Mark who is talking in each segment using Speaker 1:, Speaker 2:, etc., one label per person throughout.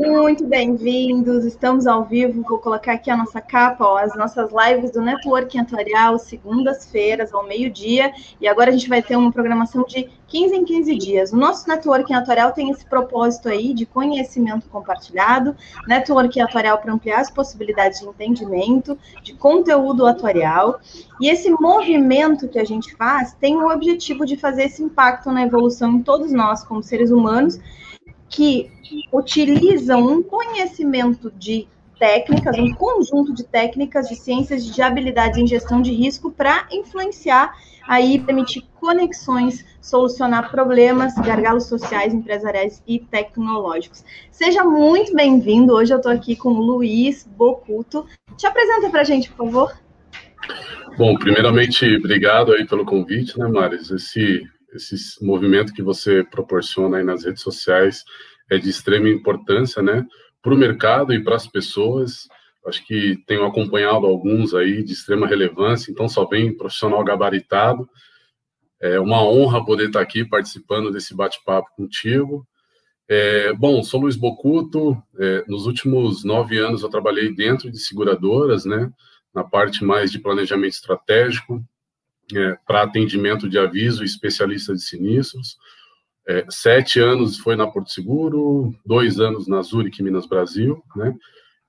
Speaker 1: muito bem-vindos. Estamos ao vivo. Vou colocar aqui a nossa capa, ó, as nossas lives do Networking Atuarial, segundas-feiras, ao meio-dia. E agora a gente vai ter uma programação de 15 em 15 dias. O nosso Networking Atuarial tem esse propósito aí de conhecimento compartilhado, Networking Atuarial para ampliar as possibilidades de entendimento, de conteúdo atuarial. E esse movimento que a gente faz tem o objetivo de fazer esse impacto na evolução em todos nós, como seres humanos, que utilizam um conhecimento de técnicas, um conjunto de técnicas de ciências de habilidades em gestão de risco para influenciar aí permitir conexões, solucionar problemas, gargalos sociais, empresariais e tecnológicos. Seja muito bem-vindo. Hoje eu estou aqui com o Luiz Bocuto. Te apresenta para a gente, por favor.
Speaker 2: Bom, primeiramente, obrigado aí pelo convite, né, Maris? Esse esse movimento que você proporciona aí nas redes sociais é de extrema importância, né, para o mercado e para as pessoas. Acho que tenho acompanhado alguns aí de extrema relevância, então só vem profissional gabaritado. É uma honra poder estar aqui participando desse bate-papo contigo. É, bom, sou Luiz Bocuto. É, nos últimos nove anos eu trabalhei dentro de seguradoras, né, na parte mais de planejamento estratégico, é, para atendimento de aviso especialista de sinistros. É, sete anos foi na Porto Seguro, dois anos na Zurich, Minas Brasil, né?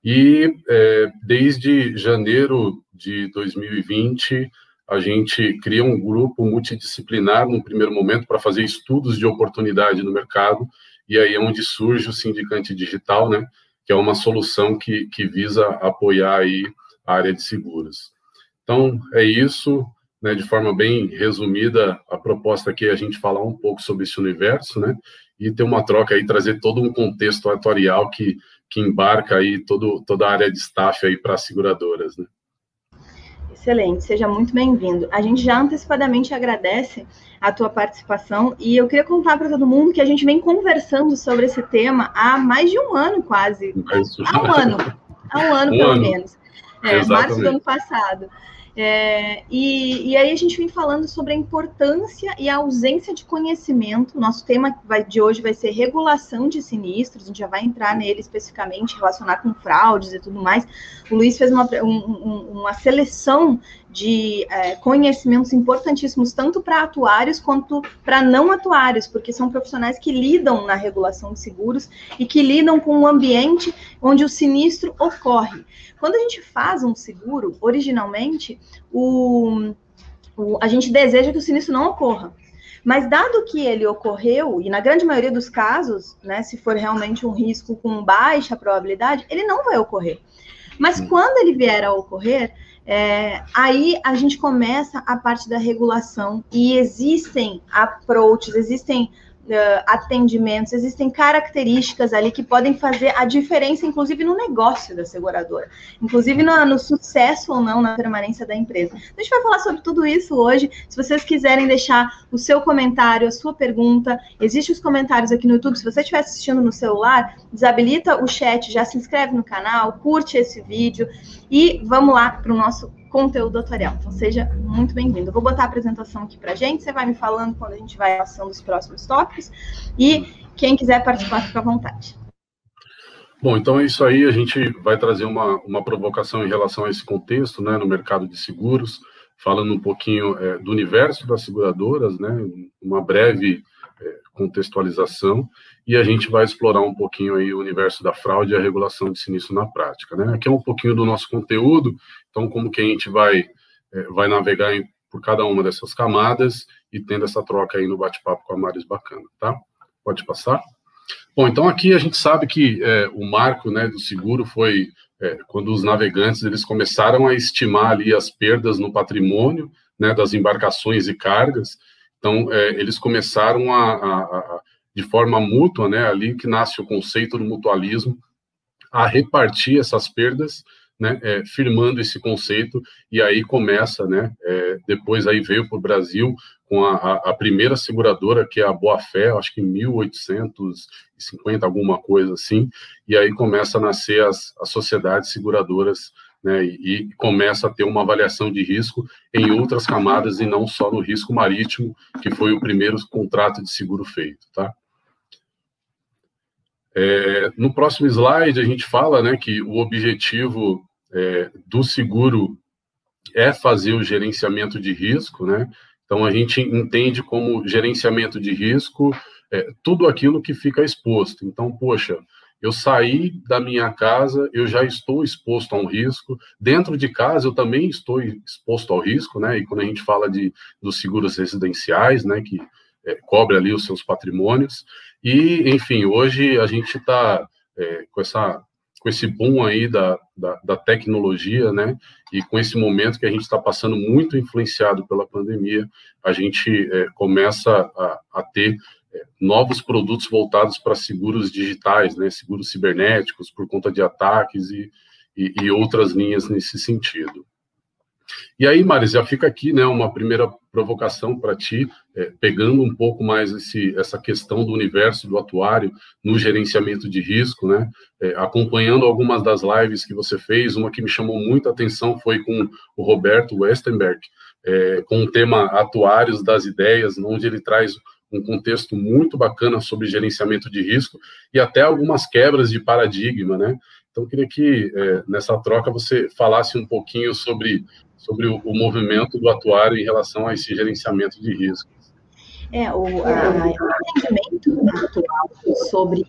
Speaker 2: E é, desde janeiro de 2020, a gente cria um grupo multidisciplinar no primeiro momento para fazer estudos de oportunidade no mercado, e aí é onde surge o Sindicante Digital, né? Que é uma solução que, que visa apoiar aí a área de seguros. Então, é isso né, de forma bem resumida, a proposta aqui é a gente falar um pouco sobre esse universo, né, e ter uma troca aí, trazer todo um contexto atuarial que, que embarca aí todo, toda a área de staff aí para as seguradoras, né.
Speaker 1: Excelente, seja muito bem-vindo. A gente já antecipadamente agradece a tua participação e eu queria contar para todo mundo que a gente vem conversando sobre esse tema há mais de um ano quase. Há um ano, há um ano um pelo ano. menos. É, março do ano passado. É, e, e, aí a gente vem falando sobre a importância e a ausência de conhecimento. Nosso tema vai, de hoje vai ser regulação de sinistros, a gente já vai entrar nele especificamente, relacionar com fraudes e tudo mais. O Luiz fez uma, um, uma seleção de é, conhecimentos importantíssimos, tanto para atuários quanto para não atuários, porque são profissionais que lidam na regulação de seguros e que lidam com o ambiente onde o sinistro ocorre. Quando a gente faz um seguro, originalmente, o, o, a gente deseja que o sinistro não ocorra. Mas dado que ele ocorreu, e na grande maioria dos casos, né, se for realmente um risco com baixa probabilidade, ele não vai ocorrer. Mas quando ele vier a ocorrer, é, aí a gente começa a parte da regulação e existem approaches, existem uh, atendimentos, existem características ali que podem fazer a diferença, inclusive no negócio da seguradora, inclusive no, no sucesso ou não na permanência da empresa. A gente vai falar sobre tudo isso hoje. Se vocês quiserem deixar o seu comentário, a sua pergunta, existem os comentários aqui no YouTube. Se você estiver assistindo no celular, desabilita o chat, já se inscreve no canal, curte esse vídeo e vamos lá para o nosso conteúdo tutorial. Então, seja muito bem-vindo. Vou botar a apresentação aqui para gente, você vai me falando quando a gente vai passando os próximos tópicos, e quem quiser participar, fica à vontade.
Speaker 2: Bom, então é isso aí, a gente vai trazer uma, uma provocação em relação a esse contexto, né, no mercado de seguros, falando um pouquinho é, do universo das seguradoras, né, uma breve é, contextualização, e a gente vai explorar um pouquinho aí o universo da fraude e a regulação de sinistro na prática, né? Aqui é um pouquinho do nosso conteúdo, então como que a gente vai é, vai navegar em, por cada uma dessas camadas e tendo essa troca aí no bate-papo com a Maris bacana, tá? Pode passar? Bom, então aqui a gente sabe que é, o marco né, do seguro foi é, quando os navegantes eles começaram a estimar ali as perdas no patrimônio né, das embarcações e cargas, então é, eles começaram a, a, a, de forma mútua, né, ali que nasce o conceito do mutualismo, a repartir essas perdas né, é, firmando esse conceito, e aí começa, né, é, depois aí veio para o Brasil com a, a, primeira seguradora, que é a Boa Fé, acho que em 1850, alguma coisa assim, e aí começa a nascer as, as sociedades seguradoras, né, e, e começa a ter uma avaliação de risco em outras camadas e não só no risco marítimo, que foi o primeiro contrato de seguro feito, tá? É, no próximo slide, a gente fala né, que o objetivo é, do seguro é fazer o gerenciamento de risco, né? Então, a gente entende como gerenciamento de risco é, tudo aquilo que fica exposto. Então, poxa, eu saí da minha casa, eu já estou exposto a um risco. Dentro de casa, eu também estou exposto ao risco, né? E quando a gente fala de dos seguros residenciais, né, que é, cobre ali os seus patrimônios. E, enfim, hoje a gente está é, com essa com esse boom aí da, da, da, tecnologia, né, e com esse momento que a gente está passando muito influenciado pela pandemia, a gente é, começa a, a ter é, novos produtos voltados para seguros digitais, né, seguros cibernéticos, por conta de ataques e, e, e outras linhas nesse sentido. E aí, Maris, já fica aqui, né, uma primeira provocação para ti, é, pegando um pouco mais esse, essa questão do universo do atuário no gerenciamento de risco, né, é, acompanhando algumas das lives que você fez, uma que me chamou muita atenção foi com o Roberto Westenberg, é, com o tema Atuários das Ideias, onde ele traz um contexto muito bacana sobre gerenciamento de risco e até algumas quebras de paradigma, né? Então, eu queria que é, nessa troca você falasse um pouquinho sobre sobre o, o movimento do atuário em relação a esse gerenciamento de risco.
Speaker 1: É, o, entendimento atual sobre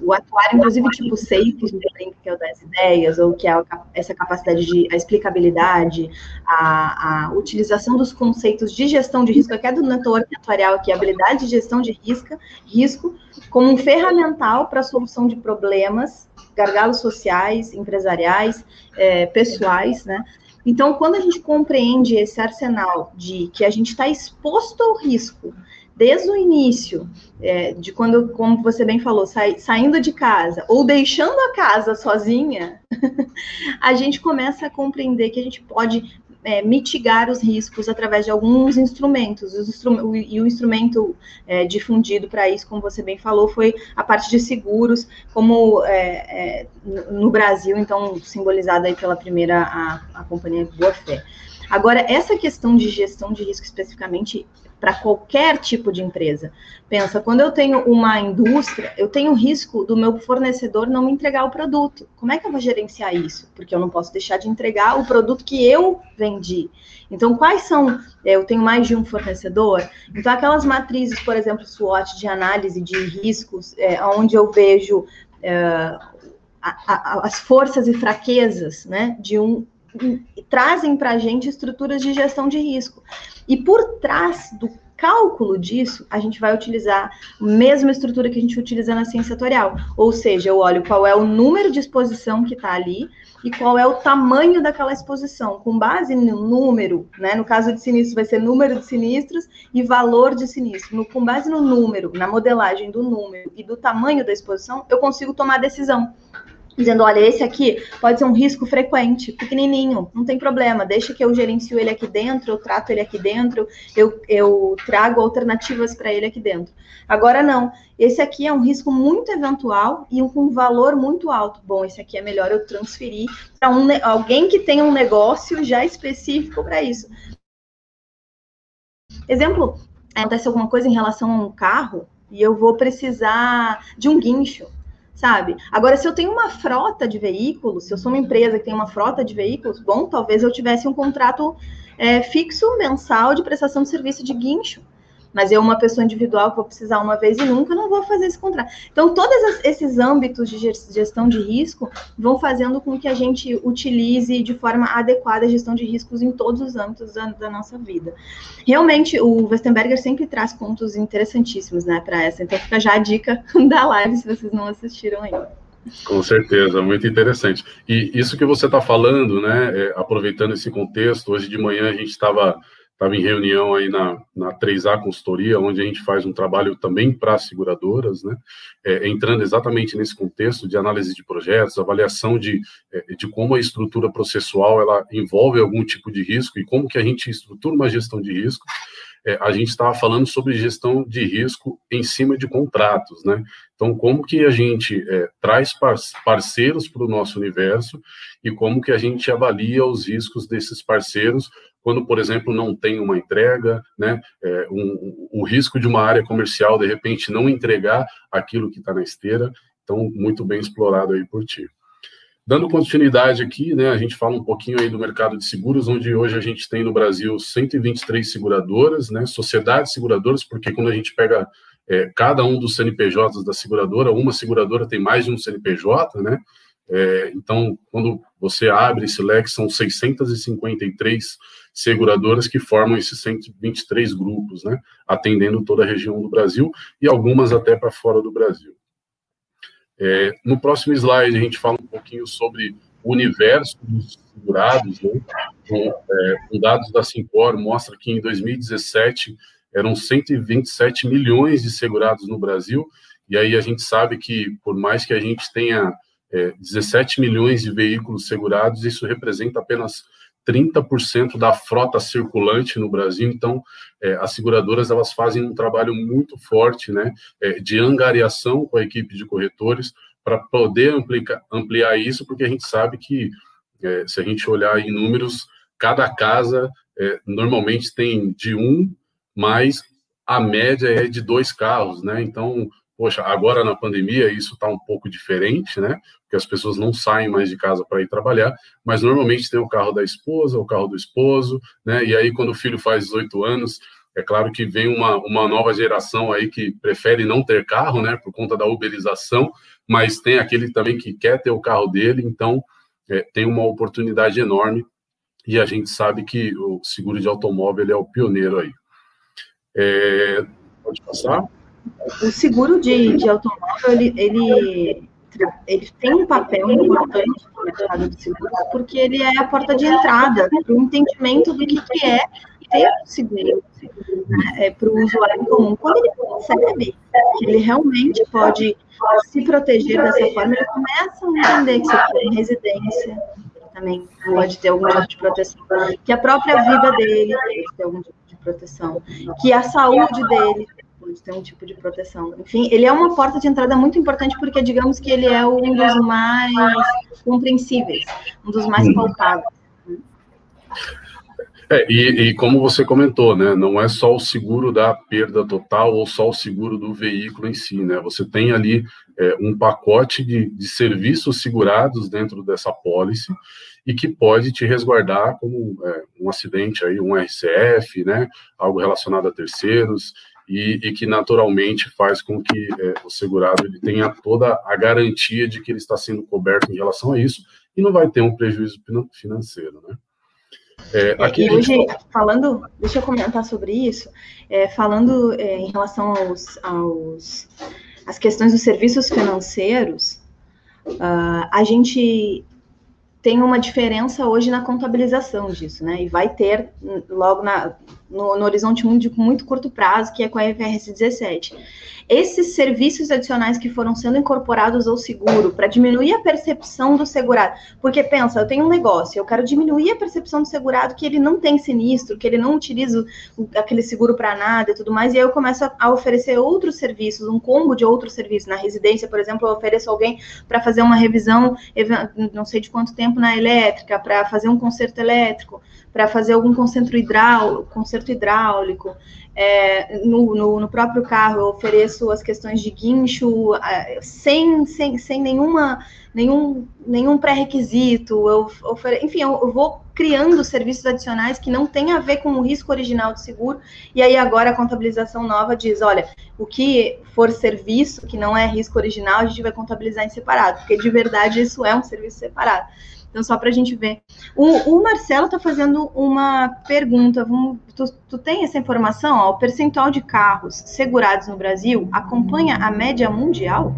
Speaker 1: o atuário, inclusive tipo 6, que brinca, que é o das ideias, ou que é essa capacidade de a explicabilidade, a, a, utilização dos conceitos de gestão de risco, até do network atuarial aqui, a habilidade de gestão de risco, risco como um ferramental para a solução de problemas, gargalos sociais, empresariais, é, pessoais, né? Então, quando a gente compreende esse arsenal de que a gente está exposto ao risco desde o início, é, de quando, como você bem falou, sai, saindo de casa ou deixando a casa sozinha, a gente começa a compreender que a gente pode é, mitigar os riscos através de alguns instrumentos. Instru e o instrumento é, difundido para isso, como você bem falou, foi a parte de seguros, como é, é no Brasil, então, simbolizada aí pela primeira, a, a companhia Boa Fé. Agora, essa questão de gestão de risco especificamente para qualquer tipo de empresa. Pensa, quando eu tenho uma indústria, eu tenho risco do meu fornecedor não me entregar o produto. Como é que eu vou gerenciar isso? Porque eu não posso deixar de entregar o produto que eu vendi. Então, quais são? É, eu tenho mais de um fornecedor. Então, aquelas matrizes, por exemplo, SWOT de análise de riscos, é, onde eu vejo é, a, a, as forças e fraquezas né, de um trazem para a gente estruturas de gestão de risco. E por trás do cálculo disso, a gente vai utilizar a mesma estrutura que a gente utiliza na ciência atorial. Ou seja, eu olho qual é o número de exposição que está ali e qual é o tamanho daquela exposição. Com base no número, né? No caso de sinistros, vai ser número de sinistros e valor de sinistro. No, com base no número, na modelagem do número e do tamanho da exposição, eu consigo tomar decisão dizendo, olha, esse aqui pode ser um risco frequente, pequenininho, não tem problema, deixa que eu gerencio ele aqui dentro, eu trato ele aqui dentro, eu, eu trago alternativas para ele aqui dentro. Agora não, esse aqui é um risco muito eventual e um, um valor muito alto. Bom, esse aqui é melhor eu transferir para um, alguém que tenha um negócio já específico para isso. Exemplo, acontece alguma coisa em relação a um carro e eu vou precisar de um guincho sabe? Agora, se eu tenho uma frota de veículos, se eu sou uma empresa que tem uma frota de veículos, bom, talvez eu tivesse um contrato é, fixo mensal de prestação de serviço de guincho. Mas eu, uma pessoa individual vou precisar uma vez e nunca, não vou fazer esse contrato. Então, todos esses âmbitos de gestão de risco vão fazendo com que a gente utilize de forma adequada a gestão de riscos em todos os âmbitos da, da nossa vida. Realmente, o Westenberger sempre traz pontos interessantíssimos, né, para essa. Então, fica já a dica da live, se vocês não assistiram ainda.
Speaker 2: Com certeza, muito interessante. E isso que você está falando, né, é, aproveitando esse contexto, hoje de manhã a gente estava estava em reunião aí na, na 3A Consultoria, onde a gente faz um trabalho também para seguradoras, né, é, entrando exatamente nesse contexto de análise de projetos, avaliação de, é, de como a estrutura processual ela envolve algum tipo de risco e como que a gente estrutura uma gestão de risco, é, a gente estava falando sobre gestão de risco em cima de contratos, né? Então, como que a gente é, traz parceiros para o nosso universo e como que a gente avalia os riscos desses parceiros quando, por exemplo, não tem uma entrega, né, é, um, o risco de uma área comercial, de repente, não entregar aquilo que está na esteira. Então, muito bem explorado aí por ti. Dando continuidade aqui, né, a gente fala um pouquinho aí do mercado de seguros, onde hoje a gente tem no Brasil 123 seguradoras, né, sociedades seguradoras, porque quando a gente pega é, cada um dos CNPJs da seguradora, uma seguradora tem mais de um CNPJ, né, é, então, quando você abre esse leque, são 653 seguradoras que formam esses 123 grupos, né, atendendo toda a região do Brasil e algumas até para fora do Brasil. É, no próximo slide, a gente fala um pouquinho sobre o universo dos segurados, né? com, é, com dados da Sincor, mostra que em 2017 eram 127 milhões de segurados no Brasil, e aí a gente sabe que, por mais que a gente tenha é, 17 milhões de veículos segurados, isso representa apenas 30% da frota circulante no Brasil. Então, é, as seguradoras elas fazem um trabalho muito forte, né, é, de angariação com a equipe de corretores para poder ampliar, ampliar, isso, porque a gente sabe que é, se a gente olhar em números, cada casa é, normalmente tem de um, mas a média é de dois carros, né? Então, poxa, agora na pandemia isso está um pouco diferente, né? Porque as pessoas não saem mais de casa para ir trabalhar, mas normalmente tem o carro da esposa, o carro do esposo, né? E aí quando o filho faz 18 anos, é claro que vem uma, uma nova geração aí que prefere não ter carro, né? Por conta da uberização, mas tem aquele também que quer ter o carro dele, então é, tem uma oportunidade enorme e a gente sabe que o seguro de automóvel é o pioneiro aí. É, pode passar?
Speaker 1: O seguro de, de automóvel, ele, ele, ele tem um papel importante no mercado de seguros, porque ele é a porta de entrada para o entendimento do que, que é ter seguro né, é, para o usuário comum. Quando ele percebe que ele realmente pode se proteger dessa forma, ele começa a entender que se tem residência, também pode ter algum tipo de proteção, que a própria vida dele pode ter algum tipo de proteção, que a saúde dele de ter um tipo de proteção. Enfim, ele é uma porta de entrada muito importante porque, digamos que ele é um dos mais compreensíveis, um dos mais palpáveis.
Speaker 2: É, e, e, como você comentou, né, não é só o seguro da perda total ou só o seguro do veículo em si, né? Você tem ali é, um pacote de, de serviços segurados dentro dessa pólice e que pode te resguardar como é, um acidente aí, um RCF, né, algo relacionado a terceiros e, e que naturalmente faz com que é, o segurado ele tenha toda a garantia de que ele está sendo coberto em relação a isso e não vai ter um prejuízo financeiro, né?
Speaker 1: É, aqui e hoje, gente... falando, deixa eu comentar sobre isso, é, falando é, em relação aos, aos as questões dos serviços financeiros, uh, a gente tem uma diferença hoje na contabilização disso, né? E vai ter logo na, no, no horizonte muito, muito curto prazo, que é com a IFRS 17 esses serviços adicionais que foram sendo incorporados ao seguro para diminuir a percepção do segurado. Porque pensa, eu tenho um negócio, eu quero diminuir a percepção do segurado que ele não tem sinistro, que ele não utiliza aquele seguro para nada e tudo mais, e aí eu começo a, a, oferecer outros serviços, um combo de outros serviços. Na residência, por exemplo, eu ofereço alguém para fazer uma revisão, não sei de quanto tempo na elétrica, para fazer um conserto elétrico, para fazer algum conserto hidráulico, conserto hidráulico é, no, no, no, próprio carro, eu ofereço as questões de guincho sem, sem, sem nenhuma, nenhum, nenhum pré-requisito. Eu ofere... Enfim, eu, eu, vou criando serviços adicionais que não tem a ver com o risco original do seguro. E aí agora a contabilização nova diz, olha, o que for serviço que não é risco original, a gente vai contabilizar em separado, porque de verdade isso é um serviço separado. Então, só para a gente ver. O, o Marcelo está fazendo uma pergunta. Vamos, tu, tu, tem essa informação? Ó, o percentual de carros segurados no Brasil acompanha a média mundial?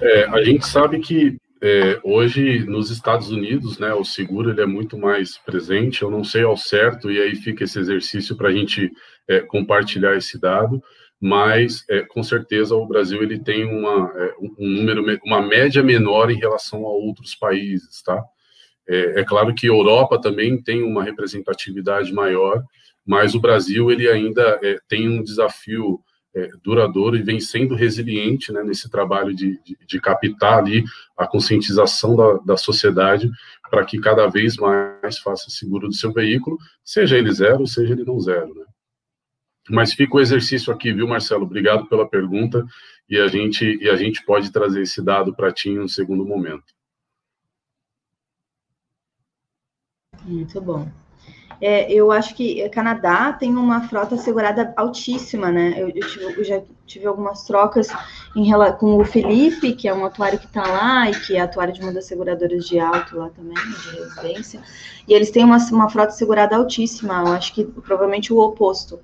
Speaker 2: É, a gente sabe que é, hoje nos Estados Unidos, né, o seguro ele é muito mais presente. Eu não sei ao certo e aí fica esse exercício para a gente é, compartilhar esse dado mas é, com certeza o Brasil ele tem uma, é, um número, uma média menor em relação a outros países, tá? É, é, claro que a Europa também tem uma representatividade maior, mas o Brasil ele ainda é, tem um desafio é, duradouro e vem sendo resiliente né, nesse trabalho de, de, de captar ali a conscientização da, da sociedade para que cada vez mais faça seguro do seu veículo, seja ele zero, seja ele não zero, né? Mas fica o exercício aqui, viu, Marcelo? Obrigado pela pergunta e a gente e a gente pode trazer esse dado para ti em um segundo momento.
Speaker 1: Muito bom. É, eu acho que Canadá tem uma frota segurada altíssima, né? Eu, eu, tive, eu já tive algumas trocas em, com o Felipe, que é um atuário que está lá e que é atuário de uma das seguradoras de alto lá também, de residência. E eles têm uma, uma frota segurada altíssima. Eu acho que provavelmente o oposto.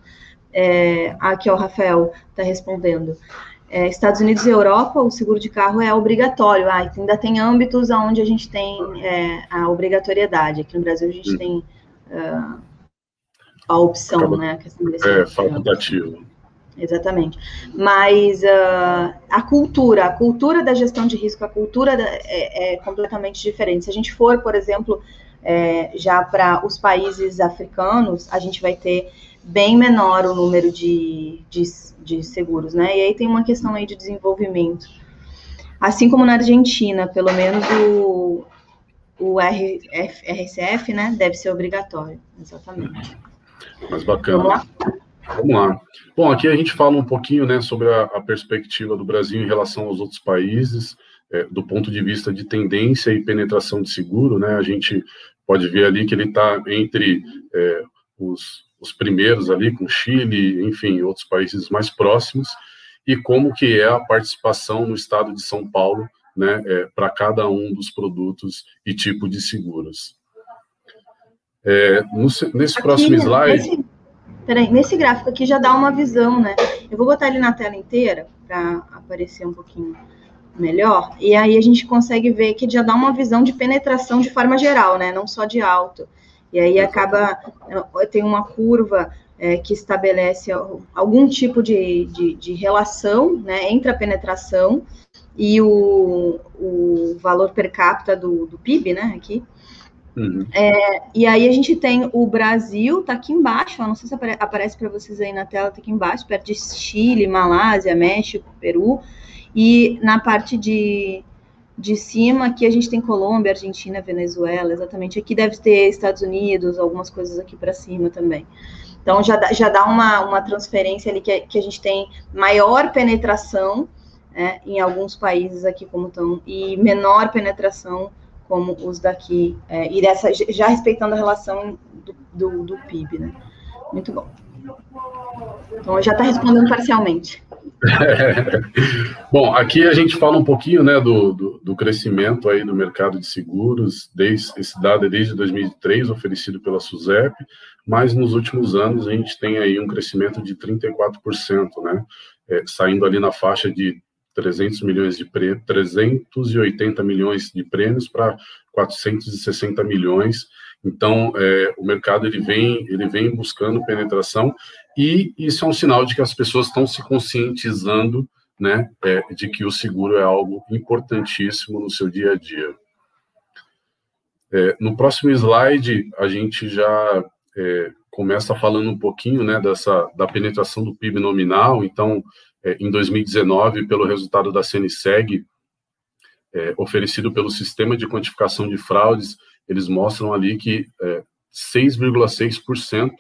Speaker 1: É, aqui, ó, o Rafael está respondendo. É, Estados Unidos e Europa, o seguro de carro é obrigatório. Ah, ainda tem âmbitos onde a gente tem é, a obrigatoriedade. Aqui no Brasil a gente hum. tem uh, a opção, Acaba, né? A questão
Speaker 2: desse é, facultativo.
Speaker 1: Exatamente. Mas uh, a cultura, a cultura da gestão de risco, a cultura da, é, é, completamente diferente. Se a gente for, por exemplo, é, já para os países africanos, a gente vai ter bem menor o número de, de, de, seguros, né? E aí tem uma questão aí de desenvolvimento. Assim como na Argentina, pelo menos o, o RF, RCF, né, deve ser obrigatório, exatamente.
Speaker 2: Mas bacana. Vamos lá? Vamos lá. Bom, aqui a gente fala um pouquinho, né, sobre a, a perspectiva do Brasil em relação aos outros países, é, do ponto de vista de tendência e penetração de seguro, né, a gente pode ver ali que ele está entre é, os os primeiros ali com Chile, enfim, outros países mais próximos, e como que é a participação no estado de São Paulo, né, é, para cada um dos produtos e tipo de seguros. É, no, nesse aqui, próximo slide... Nesse,
Speaker 1: peraí, nesse gráfico aqui já dá uma visão, né? Eu vou botar ele na tela inteira, para aparecer um pouquinho melhor, e aí a gente consegue ver que já dá uma visão de penetração de forma geral, né? Não só de alto. E aí acaba, tem uma curva é, que estabelece algum tipo de, de, de, relação né, entre a penetração e o, o valor per capita do, do PIB, né, aqui. Uhum. É, e aí a gente tem o Brasil, tá aqui embaixo, não sei se apare, aparece para vocês aí na tela, tá aqui embaixo, perto de Chile, Malásia, México, Peru, e na parte de, de cima, aqui a gente tem Colômbia, Argentina, Venezuela, exatamente. Aqui deve ter Estados Unidos, algumas coisas aqui para cima também. Então já dá, já dá uma, uma transferência ali que, que a gente tem maior penetração né, em alguns países aqui como estão, e menor penetração como os daqui, é, e dessa, já respeitando a relação do, do, do PIB, né? Muito bom. Então já está respondendo parcialmente.
Speaker 2: Bom, aqui a gente fala um pouquinho né, do, do, do, crescimento aí do mercado de seguros, desde, esse dado é desde 2003, oferecido pela SUSEP, mas nos últimos anos a gente tem aí um crescimento de 34%, né, é, saindo ali na faixa de 300 milhões de prêmios, 380 milhões de prêmios para 460 milhões. Então, é, o mercado ele vem, ele vem buscando penetração e isso é um sinal de que as pessoas estão se conscientizando, né, é, de que o seguro é algo importantíssimo no seu dia a dia. É, no próximo slide, a gente já é, começa falando um pouquinho, né, dessa, da penetração do PIB nominal. Então, é, em 2019, pelo resultado da CNSEG, é, oferecido pelo Sistema de Quantificação de Fraudes, eles mostram ali que 6,6%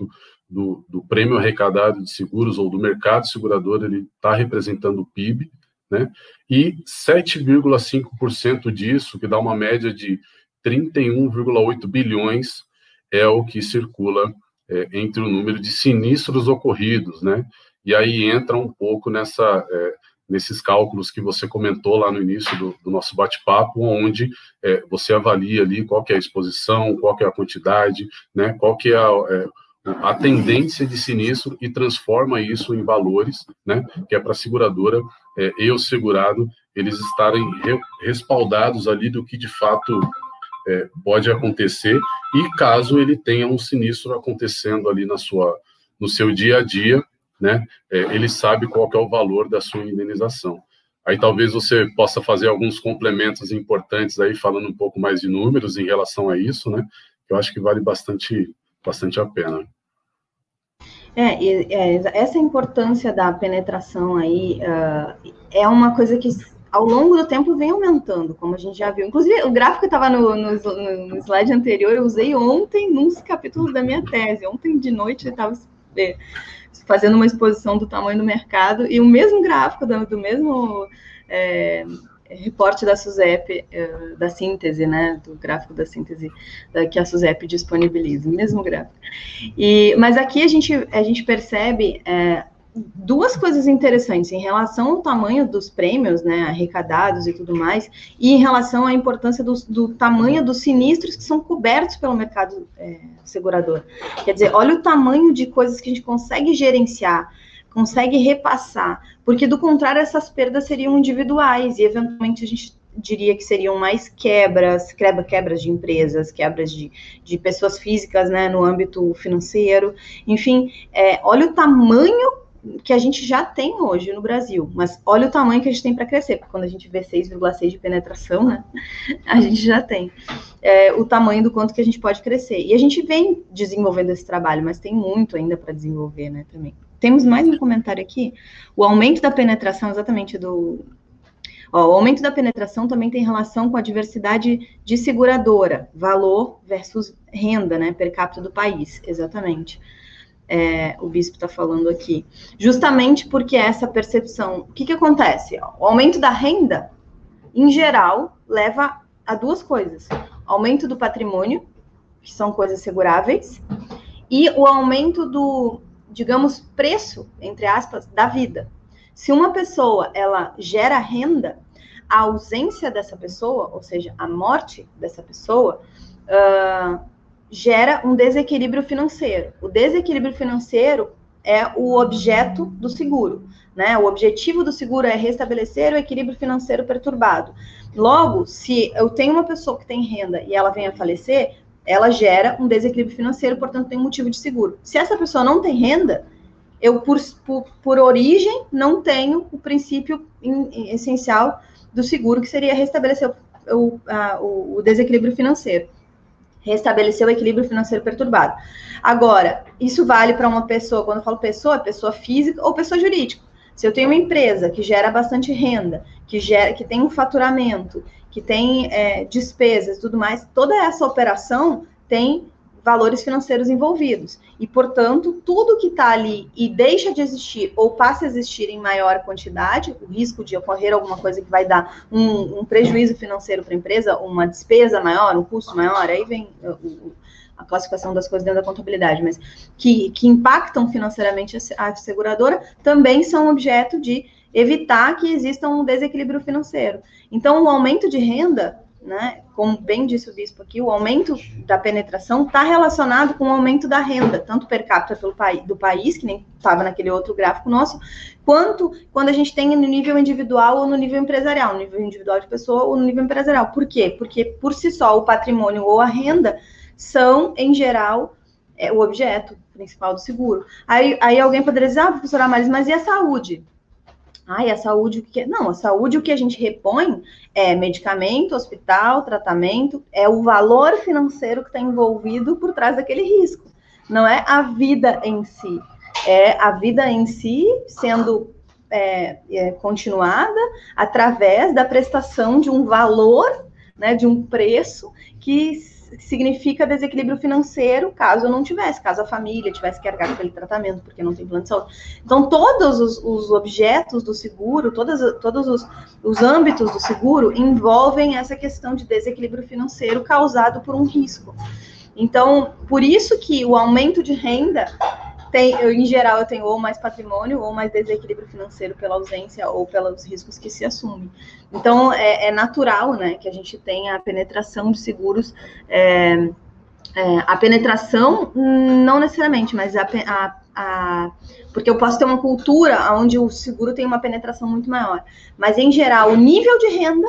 Speaker 2: do, do prêmio arrecadado de seguros ou do mercado segurador, ele está representando o PIB, né? E 7,5% disso, que dá uma média de 31,8 bilhões, é o que circula é, entre o número de sinistros ocorridos, né? E aí entra um pouco nessa, é, nesses cálculos que você comentou lá no início do, do nosso bate-papo, onde é, você avalia ali qual que é a exposição, qual que é a quantidade, né? Qual que é, a, é a tendência de sinistro e transforma isso em valores, né, que é para a seguradora é, e o segurado eles estarem re, respaldados ali do que de fato é, pode acontecer e caso ele tenha um sinistro acontecendo ali na sua no seu dia a dia, né, é, ele sabe qual é o valor da sua indenização. Aí talvez você possa fazer alguns complementos importantes aí falando um pouco mais de números em relação a isso, né? Eu acho que vale bastante bastante a pena.
Speaker 1: É, é, essa importância da penetração aí uh, é uma coisa que ao longo do tempo vem aumentando, como a gente já viu. Inclusive, o gráfico estava no, no, no, slide anterior, eu usei ontem nos capítulos da minha tese. Ontem de noite eu estava fazendo uma exposição do tamanho do mercado e o mesmo gráfico do, do mesmo é, reporte da SUSEP, é, da síntese, né, do gráfico da síntese da, que a SUSEP disponibiliza, mesmo gráfico. E, mas aqui a gente, a gente percebe é, duas coisas interessantes em relação ao tamanho dos prêmios, né, arrecadados e tudo mais, e em relação à importância do, do tamanho dos sinistros que são cobertos pelo mercado é, segurador. Quer dizer, olha o tamanho de coisas que a gente consegue gerenciar, consegue repassar, porque do contrário essas perdas seriam individuais e eventualmente a gente diria que seriam mais quebras, quebra, quebras de empresas, quebras de, de pessoas físicas, né, no âmbito financeiro, enfim, é, olha o tamanho que a gente já tem hoje no Brasil, mas olha o tamanho que a gente tem para crescer, porque quando a gente vê 6,6 de penetração, né, a gente já tem é, o tamanho do quanto que a gente pode crescer. E a gente vem desenvolvendo esse trabalho, mas tem muito ainda para desenvolver, né, também. Temos mais um comentário aqui. O aumento da penetração, exatamente do. Ó, o aumento da penetração também tem relação com a diversidade de seguradora, valor versus renda, né, per capita do país, exatamente é, o bispo está falando aqui. Justamente porque essa percepção. O que, que acontece? O aumento da renda, em geral, leva a duas coisas: aumento do patrimônio, que são coisas seguráveis, e o aumento do, digamos, preço, entre aspas, da vida. Se uma pessoa ela gera renda, a ausência dessa pessoa, ou seja, a morte dessa pessoa, uh, gera um desequilíbrio financeiro. O desequilíbrio financeiro é o objeto do seguro. Né? O objetivo do seguro é restabelecer o equilíbrio financeiro perturbado. Logo, se eu tenho uma pessoa que tem renda e ela vem a falecer, ela gera um desequilíbrio financeiro, portanto, tem motivo de seguro. Se essa pessoa não tem renda, eu, por, por, por origem, não tenho o princípio in, in, essencial do seguro, que seria restabelecer o, o, a, o desequilíbrio financeiro restabelecer o equilíbrio financeiro perturbado. Agora, isso vale para uma pessoa, quando eu falo pessoa, pessoa física ou pessoa jurídica. Se eu tenho uma empresa que gera bastante renda, que gera, que tem um faturamento, que tem é, despesas, tudo mais, toda essa operação tem valores financeiros envolvidos. E, portanto, tudo que está ali e deixa de existir ou passa a existir em maior quantidade, o risco de ocorrer alguma coisa que vai dar um, um prejuízo financeiro para a empresa, uma despesa maior, um custo maior, aí vem o, a classificação das coisas dentro da contabilidade, mas que, que impactam financeiramente a seguradora, também são objeto de evitar que exista um desequilíbrio financeiro. Então, o aumento de renda né, como bem disse o bispo aqui, o aumento da penetração está relacionado com o aumento da renda, tanto per capita pelo país, do país, que nem estava naquele outro gráfico nosso, quanto quando a gente tem no nível individual ou no nível empresarial, no nível individual de pessoa ou no nível empresarial. Por quê? Porque por si só o patrimônio ou a renda são, em geral, é, o objeto principal do seguro. Aí, aí alguém poderia dizer, ah, professora Amaris, mas e a saúde? Ai, a saúde, o que é? Não, a saúde, o que a gente repõe é medicamento, hospital, tratamento, é o valor financeiro que está envolvido por trás daquele risco. Não é a vida em si. É a vida em si sendo é, é, continuada através da prestação de um valor, né, de um preço que significa desequilíbrio financeiro caso eu não tivesse, caso a família tivesse que arcar com aquele tratamento, porque não tem plano de saúde. Então, todos os, os objetos do seguro, todas, todos os, os âmbitos do seguro envolvem essa questão de desequilíbrio financeiro causado por um risco. Então, por isso que o aumento de renda tem, eu, em geral, eu tenho ou mais patrimônio ou mais desequilíbrio financeiro pela ausência ou pelos riscos que se assumem. Então, é, é natural, né, que a gente tenha a penetração de seguros, é, é, a penetração, não necessariamente, mas a, a, a, porque eu posso ter uma cultura onde o seguro tem uma penetração muito maior. Mas, em geral, o nível de renda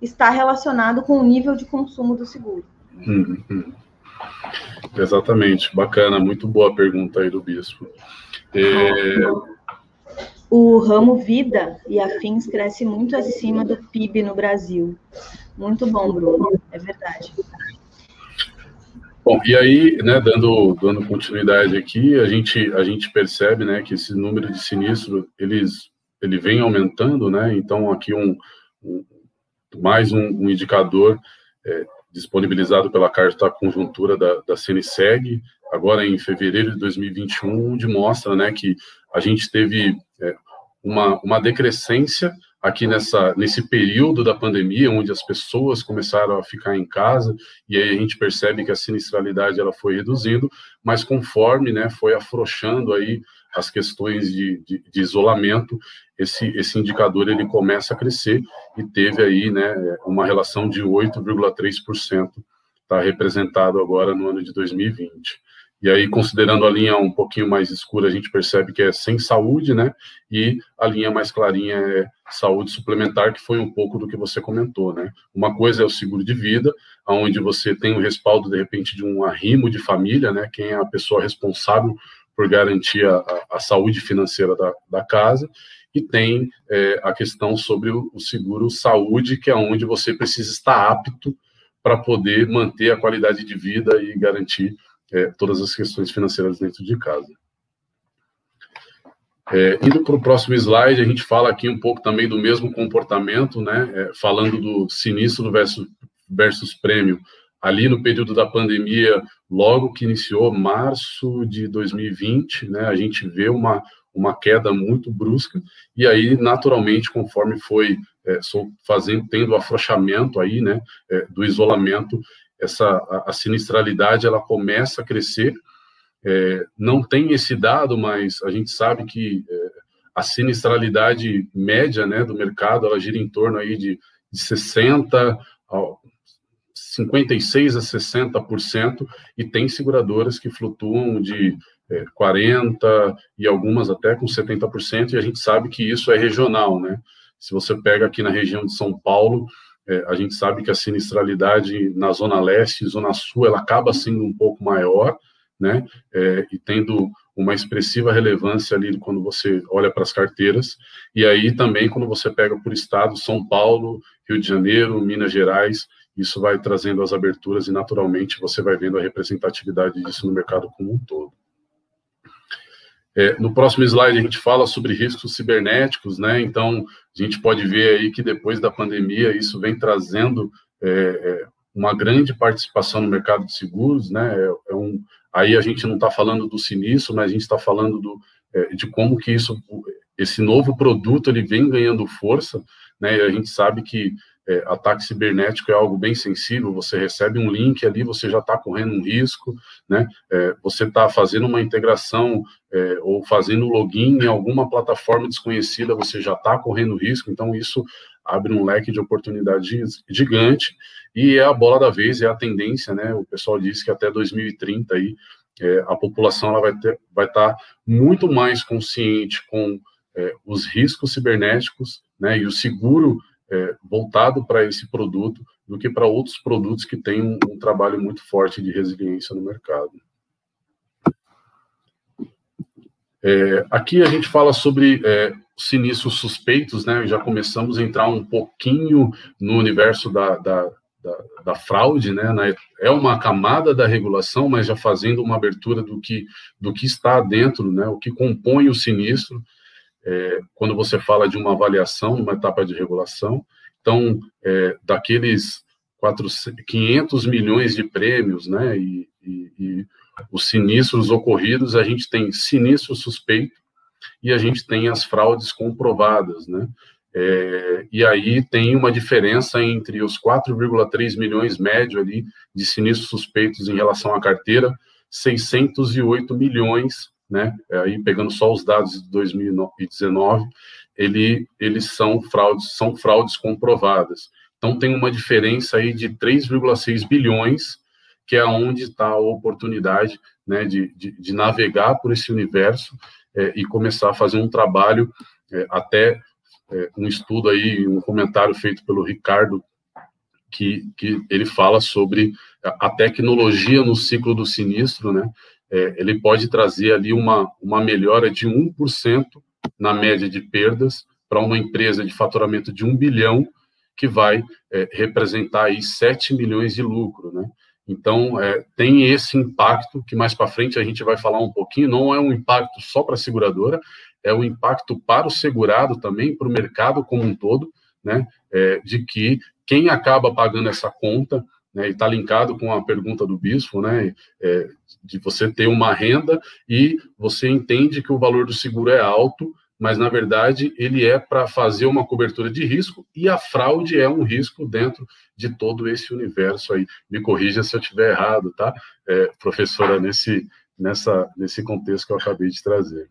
Speaker 1: está relacionado com o nível de consumo do seguro. Uhum.
Speaker 2: Exatamente, bacana, muito boa pergunta aí do bispo. É...
Speaker 1: O ramo vida e afins cresce muito acima do PIB no Brasil. Muito bom, Bruno, é verdade.
Speaker 2: Bom, e aí, né, dando, dando continuidade aqui, a gente, a gente percebe, né, que esse número de sinistros, eles, ele vem aumentando, né, então aqui um, um mais um, um indicador é, disponibilizado pela Carta Conjuntura da, da CNSEG, agora em fevereiro de 2021, onde mostra né, que a gente teve é, uma, uma decrescência aqui nessa, nesse período da pandemia, onde as pessoas começaram a ficar em casa, e aí a gente percebe que a sinistralidade ela foi reduzindo, mas conforme né, foi afrouxando aí as questões de, de, de, isolamento, esse, esse indicador ele começa a crescer e teve aí né, uma relação de 8,3%, está representado agora no ano de 2020. E aí, considerando a linha um pouquinho mais escura, a gente percebe que é sem saúde, né? E a linha mais clarinha é saúde suplementar, que foi um pouco do que você comentou, né? Uma coisa é o seguro de vida, onde você tem o respaldo, de repente, de um arrimo de família, né? Quem é a pessoa responsável por garantir a, a saúde financeira da, da casa, e tem é, a questão sobre o, seguro saúde, que é onde você precisa estar apto para poder manter a qualidade de vida e garantir é, todas as questões financeiras dentro de casa. É, indo para o próximo slide, a gente fala aqui um pouco também do mesmo comportamento, né? É, falando do sinistro versus, versus prêmio. Ali no período da pandemia, logo que iniciou, março de 2020, né? A gente vê uma, uma queda muito brusca, e aí, naturalmente, conforme foi é, fazendo, tendo afrouxamento aí, né, é, do isolamento, essa a, a, sinistralidade ela começa a crescer. É, não tem esse dado, mas a gente sabe que é, a sinistralidade média né, do mercado ela gira em torno aí de, de 60 a 56 a 60% e tem seguradoras que flutuam de é, 40 e algumas até com 70% e a gente sabe que isso é regional, né? Se você pega aqui na região de São Paulo, é, a gente sabe que a sinistralidade na Zona Leste e Zona Sul ela acaba sendo um pouco maior, né? É, e tendo uma expressiva relevância ali quando você olha para as carteiras. E aí também quando você pega por estado, São Paulo, Rio de Janeiro, Minas Gerais, isso vai trazendo as aberturas e naturalmente você vai vendo a representatividade disso no mercado como um todo. É, no próximo slide a gente fala sobre riscos cibernéticos, né? Então a gente pode ver aí que depois da pandemia isso vem trazendo é, é uma grande participação no mercado de seguros, né? É, é um, aí a gente não está falando do sinistro, mas a gente está falando do, é, de como que isso, esse novo produto ele vem ganhando força, né? A gente sabe que é, ataque cibernético é algo bem sensível, você recebe um link ali, você já está correndo um risco, né? É, você está fazendo uma integração é, ou fazendo login em alguma plataforma desconhecida, você já está correndo risco, então isso abre um leque de oportunidades gigante e é a bola da vez, é a tendência, né? O pessoal diz que até 2030 aí é, a população ela vai ter, vai estar tá muito mais consciente com é, os riscos cibernéticos, né? E o seguro é, voltado para esse produto do que para outros produtos que têm um, um, trabalho muito forte de resiliência no mercado. É, aqui a gente fala sobre é, sinistros suspeitos, né? Já começamos a entrar um pouquinho no universo da, da, da, da fraude, né? É uma camada da regulação, mas já fazendo uma abertura do que, do que está dentro, né? O que compõe o sinistro é, quando você fala de uma avaliação, numa etapa de regulação. Então, é, daqueles 400, 500 milhões de prêmios, né, e, e, e, os sinistros ocorridos, a gente tem sinistro suspeito e a gente tem as fraudes comprovadas, né. É, e aí tem uma diferença entre os 4,3 milhões médio ali de sinistros suspeitos em relação à carteira, 608 milhões né? É, aí pegando só os dados de 2019, ele, eles são fraudes, são fraudes comprovadas. Então tem uma diferença aí de 3,6 bilhões, que é onde está a oportunidade, né, de, de, de, navegar por esse universo é, e começar a fazer um trabalho é, até é, um estudo aí, um comentário feito pelo Ricardo que, que ele fala sobre a tecnologia no ciclo do sinistro, né? É, ele pode trazer ali uma, uma melhora de 1% na média de perdas para uma empresa de faturamento de 1 bilhão, que vai é, representar aí 7 milhões de lucro, né? Então, é, tem esse impacto que mais para frente a gente vai falar um pouquinho, não é um impacto só para a seguradora, é um impacto para o segurado também, para o mercado como um todo, né? É, de que quem acaba pagando essa conta né, e está linkado com a pergunta do bispo, né, é, de você ter uma renda e você entende que o valor do seguro é alto, mas na verdade ele é para fazer uma cobertura de risco e a fraude é um risco dentro de todo esse universo aí. Me corrija se eu estiver errado, tá, é, professora, nesse, nessa, nesse contexto que eu acabei de trazer.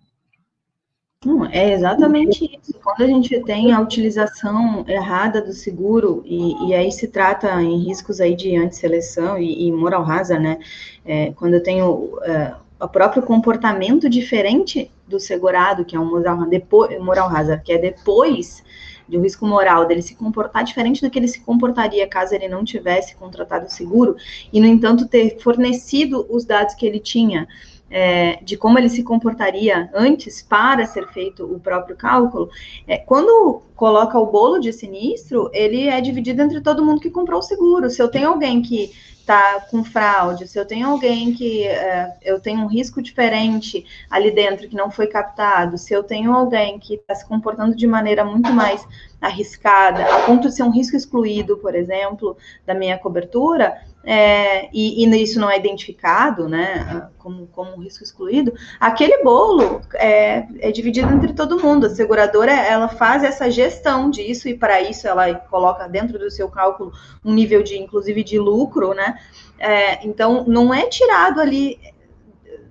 Speaker 1: É exatamente isso. Quando a gente tem a utilização errada do seguro, e, e aí se trata em riscos aí de antisseleção e, e moral rasa, né? É, quando eu tenho é, o próprio comportamento diferente do segurado, que é um moral, depois, moral rasa, que é depois de um risco moral dele se comportar diferente do que ele se comportaria caso ele não tivesse contratado o seguro, e, no entanto, ter fornecido os dados que ele tinha é, de como ele se comportaria antes para ser feito o próprio cálculo, é, quando coloca o bolo de sinistro, ele é dividido entre todo mundo que comprou o seguro. Se eu tenho alguém que está com fraude, se eu tenho alguém que é, eu tenho um risco diferente ali dentro que não foi captado, se eu tenho alguém que está se comportando de maneira muito mais arriscada, a ponto de ser um risco excluído, por exemplo, da minha cobertura, é, e, e, isso não é identificado, né, como, como um risco excluído, aquele bolo é, é, dividido entre todo mundo. A seguradora, ela faz essa gestão disso, e para isso ela coloca dentro do seu cálculo um nível de, inclusive, de lucro, né, é, então não é tirado ali,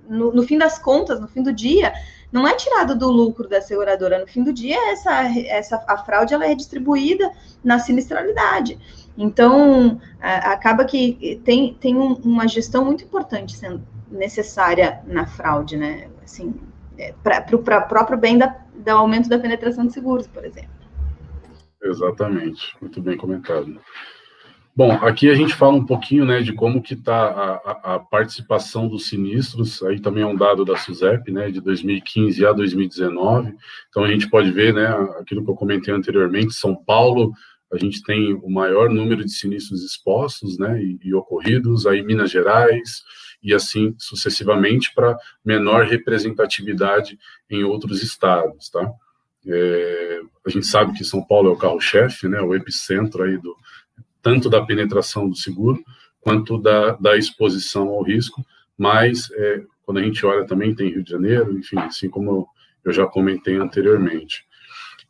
Speaker 1: no, no fim das contas, no fim do dia, não é tirado do lucro da seguradora. No fim do dia, essa, essa a fraude ela é distribuída na sinistralidade. Então, acaba que tem, tem um, uma gestão muito importante sendo necessária na fraude, né? Assim, é, para o próprio bem da, do aumento da penetração de seguros, por exemplo.
Speaker 2: Exatamente, muito bem comentado. Bom, aqui a gente fala um pouquinho, né, de como que está a, a, participação dos sinistros, aí também é um dado da SUSEP, né, de 2015 a 2019, então a gente pode ver, né, aquilo que eu comentei anteriormente, São Paulo a gente tem o maior número de sinistros expostos né, e, e ocorridos, aí Minas Gerais, e assim sucessivamente para menor representatividade em outros estados, tá? É, a gente sabe que São Paulo é o carro-chefe, né, o epicentro aí do tanto da penetração do seguro quanto da, da exposição ao risco, mas é, quando a gente olha também tem Rio de Janeiro, enfim, assim como eu já comentei anteriormente.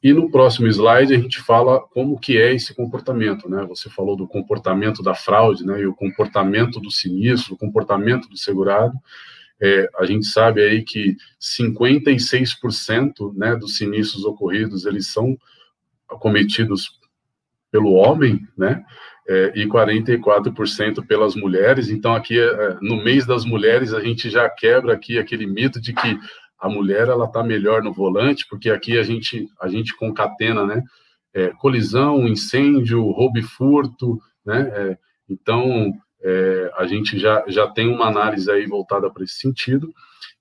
Speaker 2: E no próximo slide a gente fala como que é esse comportamento, né? Você falou do comportamento da fraude, né? E o comportamento do sinistro, o comportamento do segurado. É, a gente sabe aí que 56% né, dos sinistros ocorridos eles são cometidos pelo homem, né? É, e 44% pelas mulheres. Então, aqui, é, no mês das mulheres, a gente já quebra aqui aquele mito de que a mulher ela está melhor no volante, porque aqui a gente a gente concatena, né? É, colisão, incêndio, roubo e furto, né? É, então é, a gente já, já tem uma análise aí voltada para esse sentido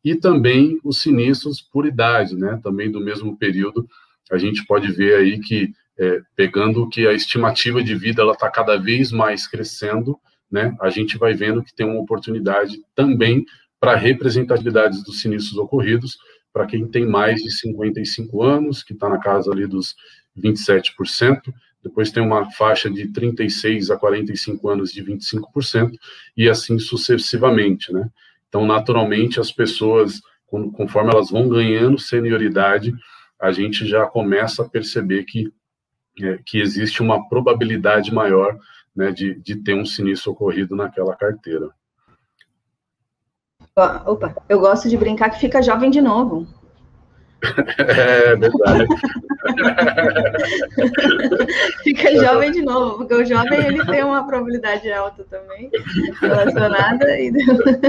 Speaker 2: e também os sinistros por idade, né? Também do mesmo período a gente pode ver aí que é, pegando que a estimativa de vida ela está cada vez mais crescendo, né? A gente vai vendo que tem uma oportunidade também para representatividades dos sinistros ocorridos, para quem tem mais de 55 anos, que está na casa ali dos 27%, depois tem uma faixa de 36 a 45 anos de 25%, e assim sucessivamente, né? Então, naturalmente, as pessoas, conforme elas vão ganhando senioridade, a gente já começa a perceber que, é, que existe uma probabilidade maior né, de, de ter um sinistro ocorrido naquela carteira.
Speaker 1: Opa, eu gosto de brincar que fica jovem de novo.
Speaker 2: É verdade.
Speaker 1: fica jovem de novo, porque o jovem ele tem uma probabilidade alta também relacionada e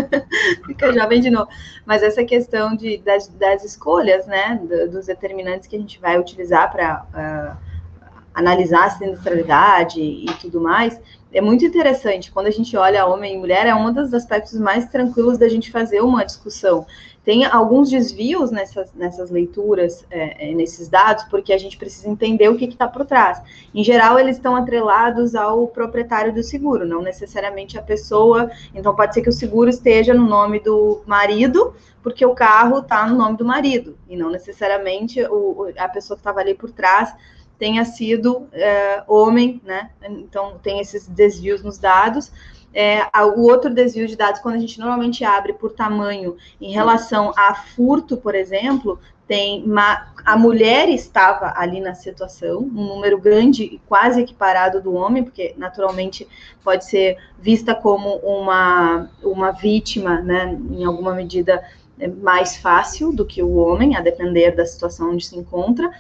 Speaker 1: fica jovem de novo. Mas essa questão de, das, das escolhas, né, dos determinantes que a gente vai utilizar para uh, analisar a sinistralidade e tudo mais, é muito interessante. Quando a gente olha homem e mulher, é um dos aspectos mais tranquilos da gente fazer uma discussão. Tem alguns desvios nessas, nessas leituras, é, é nesses dados, porque a gente precisa entender o que está por trás. Em geral, eles estão atrelados ao proprietário do seguro, não necessariamente a pessoa. Então, pode ser que o seguro esteja no nome do marido, porque o carro está no nome do marido, e não necessariamente o, a pessoa que estava ali por trás tenha sido é, homem, né? Então tem esses desvios nos dados. É, o outro desvio de dados, quando a gente normalmente abre por tamanho em relação a furto, por exemplo, tem uma, a mulher estava ali na situação, um número grande e quase equiparado do homem, porque naturalmente pode ser vista como uma, uma vítima, né, em alguma medida é mais fácil do que o homem, a depender da situação onde se encontra.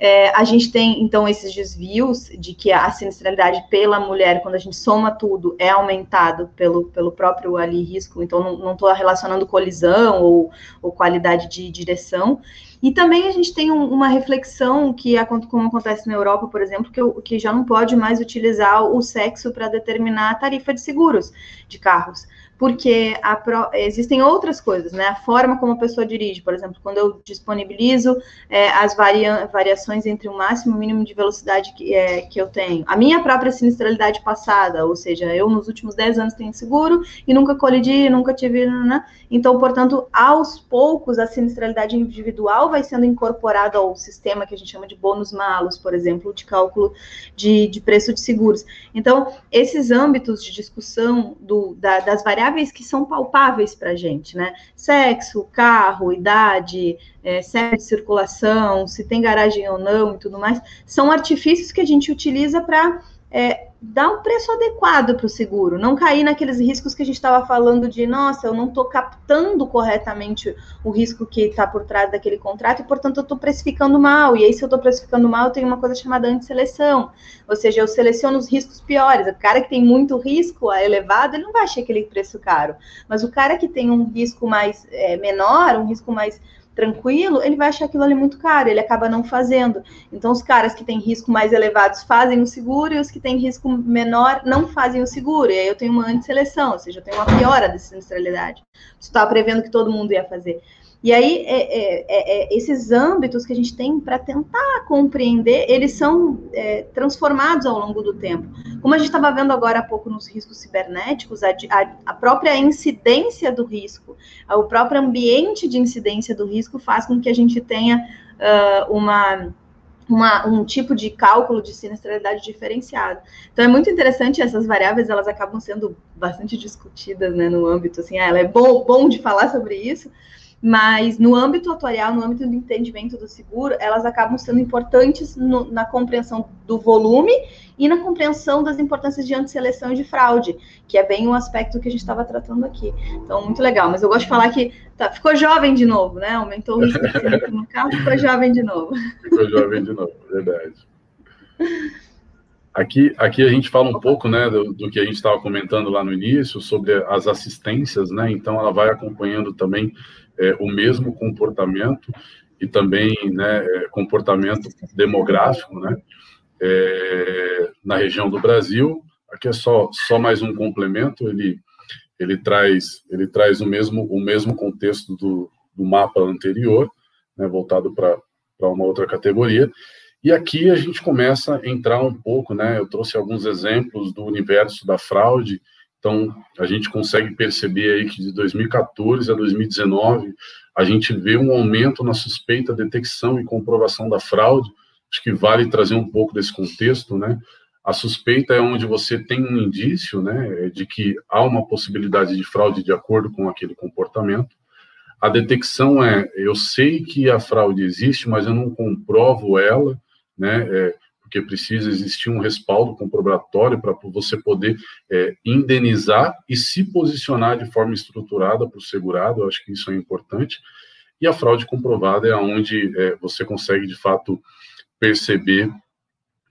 Speaker 1: É, a gente tem, então, esses desvios de que a sinistralidade pela mulher, quando a gente soma tudo, é aumentado pelo, pelo próprio ali risco, então não estou relacionando colisão ou, ou qualidade de direção. E também a gente tem um, uma reflexão que, como acontece na Europa, por exemplo, que, que já não pode mais utilizar o sexo para determinar a tarifa de seguros de carros porque a, existem outras coisas, né? A forma como a pessoa dirige, por exemplo, quando eu disponibilizo é, as varia, variações entre o máximo e o mínimo de velocidade que, é, que eu tenho, a minha própria sinistralidade passada, ou seja, eu nos últimos 10 anos tenho seguro e nunca colidi, nunca tive, né? Então, portanto, aos poucos a sinistralidade individual vai sendo incorporada ao sistema que a gente chama de bônus malos, por exemplo, de cálculo de, de preço de seguros. Então, esses âmbitos de discussão do, da, das variáveis variáveis que são palpáveis para a gente, né? Sexo, carro, idade, é, de circulação, se tem garagem ou não e tudo mais, são artifícios que a gente utiliza para é, dar um preço adequado para o seguro, não cair naqueles riscos que a gente estava falando de, nossa, eu não estou captando corretamente o risco que está por trás daquele contrato e, portanto, eu estou precificando mal. E aí, se eu estou precificando mal, eu tenho uma coisa chamada antisseleção, ou seja, eu seleciono os riscos piores. O cara que tem muito risco elevado, ele não vai achar aquele preço caro, mas o cara que tem um risco mais é, menor, um risco mais tranquilo, ele vai achar aquilo ali muito caro, ele acaba não fazendo. Então, os caras que têm risco mais elevados fazem o seguro e os que têm risco menor não fazem o seguro. E aí eu tenho uma antisseleção, ou seja, eu tenho uma piora da sinistralidade. Você estava prevendo que todo mundo ia fazer. E aí, é, é, é, é, esses âmbitos que a gente tem para tentar compreender, eles são é, transformados ao longo do tempo. Como a gente estava vendo agora há pouco nos riscos cibernéticos, a, a, a, própria incidência do risco, o próprio ambiente de incidência do risco faz com que a gente tenha uh, uma, uma, um tipo de cálculo de sinistralidade diferenciado. Então é muito interessante essas variáveis, elas acabam sendo bastante discutidas né, no âmbito, assim, ah, ela é bom, bom de falar sobre isso, mas no âmbito atuarial, no âmbito do entendimento do seguro, elas acabam sendo importantes no, na compreensão do volume e na compreensão das importâncias de antisseleção e de fraude, que é bem um aspecto que a gente estava tratando aqui. Então, muito legal. Mas eu gosto de falar que tá, ficou jovem de novo, né? Aumentou o risco no carro, ficou jovem de novo.
Speaker 2: Ficou jovem de novo, verdade. Aqui, aqui a gente fala um pouco né, do, do que a gente estava comentando lá no início, sobre as assistências, né? Então, ela vai acompanhando também é, o mesmo comportamento e também né, é, comportamento demográfico né, é, na região do Brasil. Aqui é só, só mais um complemento, ele, ele, traz, ele traz o mesmo, o mesmo contexto do, do mapa anterior, né, voltado para uma outra categoria. E aqui a gente começa a entrar um pouco, né? Eu trouxe alguns exemplos do universo da fraude, então, a gente consegue perceber aí que de 2014 a 2019, a gente vê um aumento na suspeita, detecção e comprovação da fraude. Acho que vale trazer um pouco desse contexto, né? A suspeita é onde você tem um indício, né, de que há uma possibilidade de fraude de acordo com aquele comportamento. A detecção é, eu sei que a fraude existe, mas eu não comprovo ela, né? É, porque precisa existir um respaldo comprobatório para você poder é, indenizar e se posicionar de forma estruturada para o segurado, eu acho que isso é importante. E a fraude comprovada é onde é, você consegue, de fato, perceber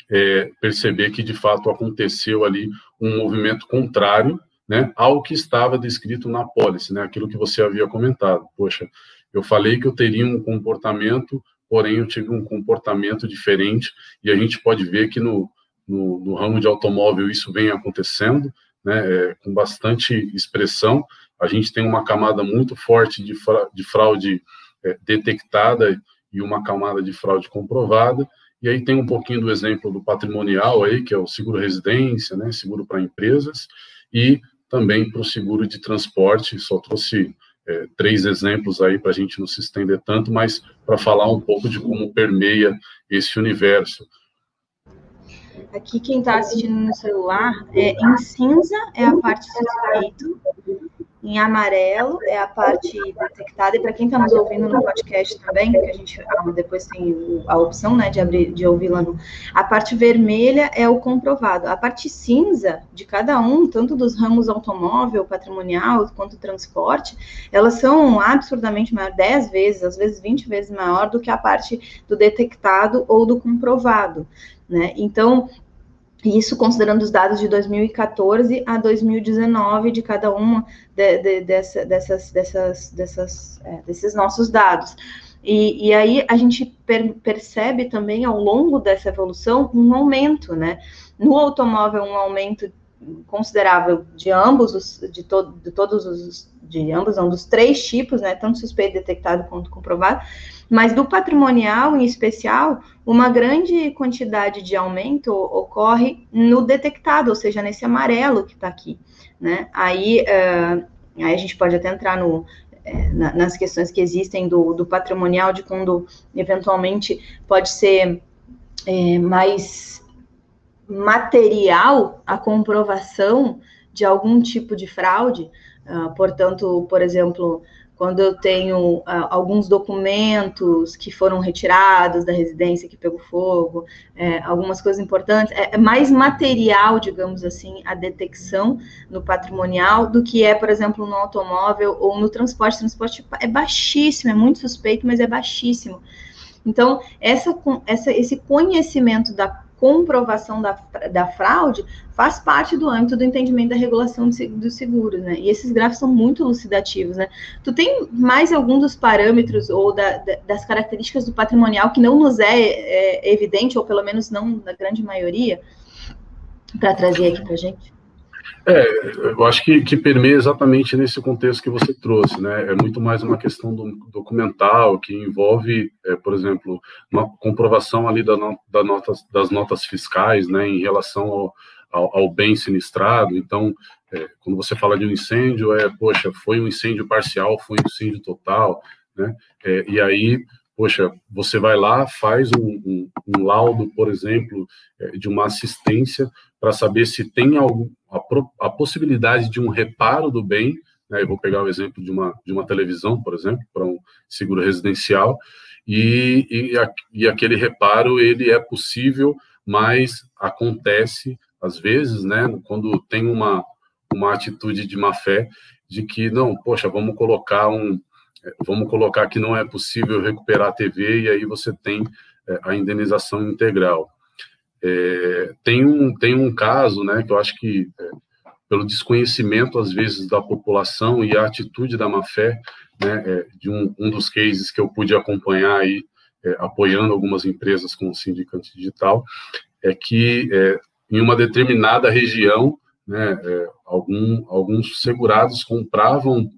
Speaker 2: é, perceber que, de fato, aconteceu ali um movimento contrário né, ao que estava descrito na pólice, né, aquilo que você havia comentado. Poxa, eu falei que eu teria um comportamento porém eu tive um comportamento diferente e a gente pode ver que no, no, no ramo de automóvel isso vem acontecendo, né, é, com bastante expressão. A gente tem uma camada muito forte de, fra de fraude é, detectada e uma camada de fraude comprovada. E aí tem um pouquinho do exemplo do patrimonial aí, que é o seguro residência, né, seguro para empresas, e também para o seguro de transporte. Só trouxe é, três exemplos aí para a gente não se estender tanto, mas para falar um pouco de como permeia esse universo.
Speaker 1: Aqui quem está assistindo no celular, é, em cinza é a parte suspeito, em amarelo é a parte detectada, e para quem está nos ouvindo no podcast também, que a gente ah, depois tem a opção né, de abrir, de ouvir lá no. A parte vermelha é o comprovado. A parte cinza de cada um, tanto dos ramos automóvel, patrimonial, quanto transporte, elas são absurdamente maior, 10 vezes, às vezes 20 vezes maior do que a parte do detectado ou do comprovado. Né? Então, isso considerando os dados de 2014 a 2019 de cada uma de, de, dessa, dessas, dessas, dessas, é, desses nossos dados. E, e aí a gente per, percebe também ao longo dessa evolução um aumento, né? No automóvel, um aumento considerável de ambos os, de, to, de todos os, de ambos, não, dos três tipos, né? Tanto suspeito, detectado quanto comprovado mas do patrimonial, em especial, uma grande quantidade de aumento ocorre no detectado, ou seja, nesse amarelo que está aqui. Né? Aí, uh, aí a gente pode até entrar no, é, nas questões que existem do, do, patrimonial, de quando eventualmente pode ser é, mais material a comprovação de algum tipo de fraude. Uh, portanto, por exemplo, quando eu tenho uh, alguns documentos que foram retirados da residência que pegou fogo, é, algumas coisas importantes, é, é, mais material, digamos assim, a detecção no patrimonial do que é, por exemplo, no automóvel ou no transporte. O transporte é baixíssimo, é muito suspeito, mas é baixíssimo. Então, essa, essa, esse conhecimento da comprovação da, da fraude faz parte do âmbito do entendimento da regulação dos seguros, né? E esses gráficos são muito elucidativos, né? Tu tem mais algum dos parâmetros ou da, da, das características do patrimonial que não nos é, é evidente, ou pelo menos não na grande maioria, para trazer aqui para gente?
Speaker 2: É, eu acho que, que permeia exatamente nesse contexto que você trouxe, né? É muito mais uma questão do, documental que envolve, é, por exemplo, uma comprovação ali da, da notas, das notas fiscais, né, em relação ao, ao, ao bem sinistrado. Então, é, quando você fala de um incêndio, é, poxa, foi um incêndio parcial, foi um incêndio total, né? É, e aí poxa, você vai lá, faz um, um, um laudo, por exemplo, é, de uma assistência para saber se tem algum, a, a, possibilidade de um reparo do bem. Né, eu vou pegar o exemplo de uma, de uma televisão, por exemplo, para um seguro residencial, e, e, a, e aquele reparo ele é possível, mas acontece às vezes, né, quando tem uma, uma atitude de má fé de que não, poxa, vamos colocar um, vamos colocar que não é possível recuperar a TV e aí você tem é, a indenização integral. É, tem, um, tem um caso, né, que eu acho que é, pelo desconhecimento, às vezes, da população e a atitude da má-fé, né, é, de um, um dos cases que eu pude acompanhar aí, é, apoiando algumas empresas com o Sindicante Digital, é que é, em uma determinada região, né, algum, alguns segurados compravam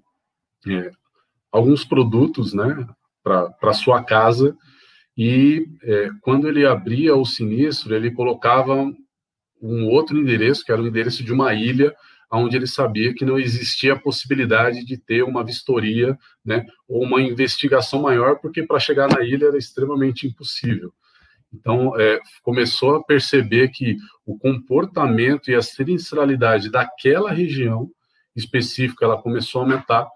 Speaker 2: alguns produtos, né, para sua casa, e é, quando ele abria o sinistro, ele colocava um outro endereço, que era o endereço de uma ilha, onde ele sabia que não existia a possibilidade de ter uma vistoria, né, ou uma investigação maior, porque para chegar na ilha era extremamente impossível. Então, é, começou a perceber que o comportamento e a sinistralidade daquela região específica, ela começou a aumentar,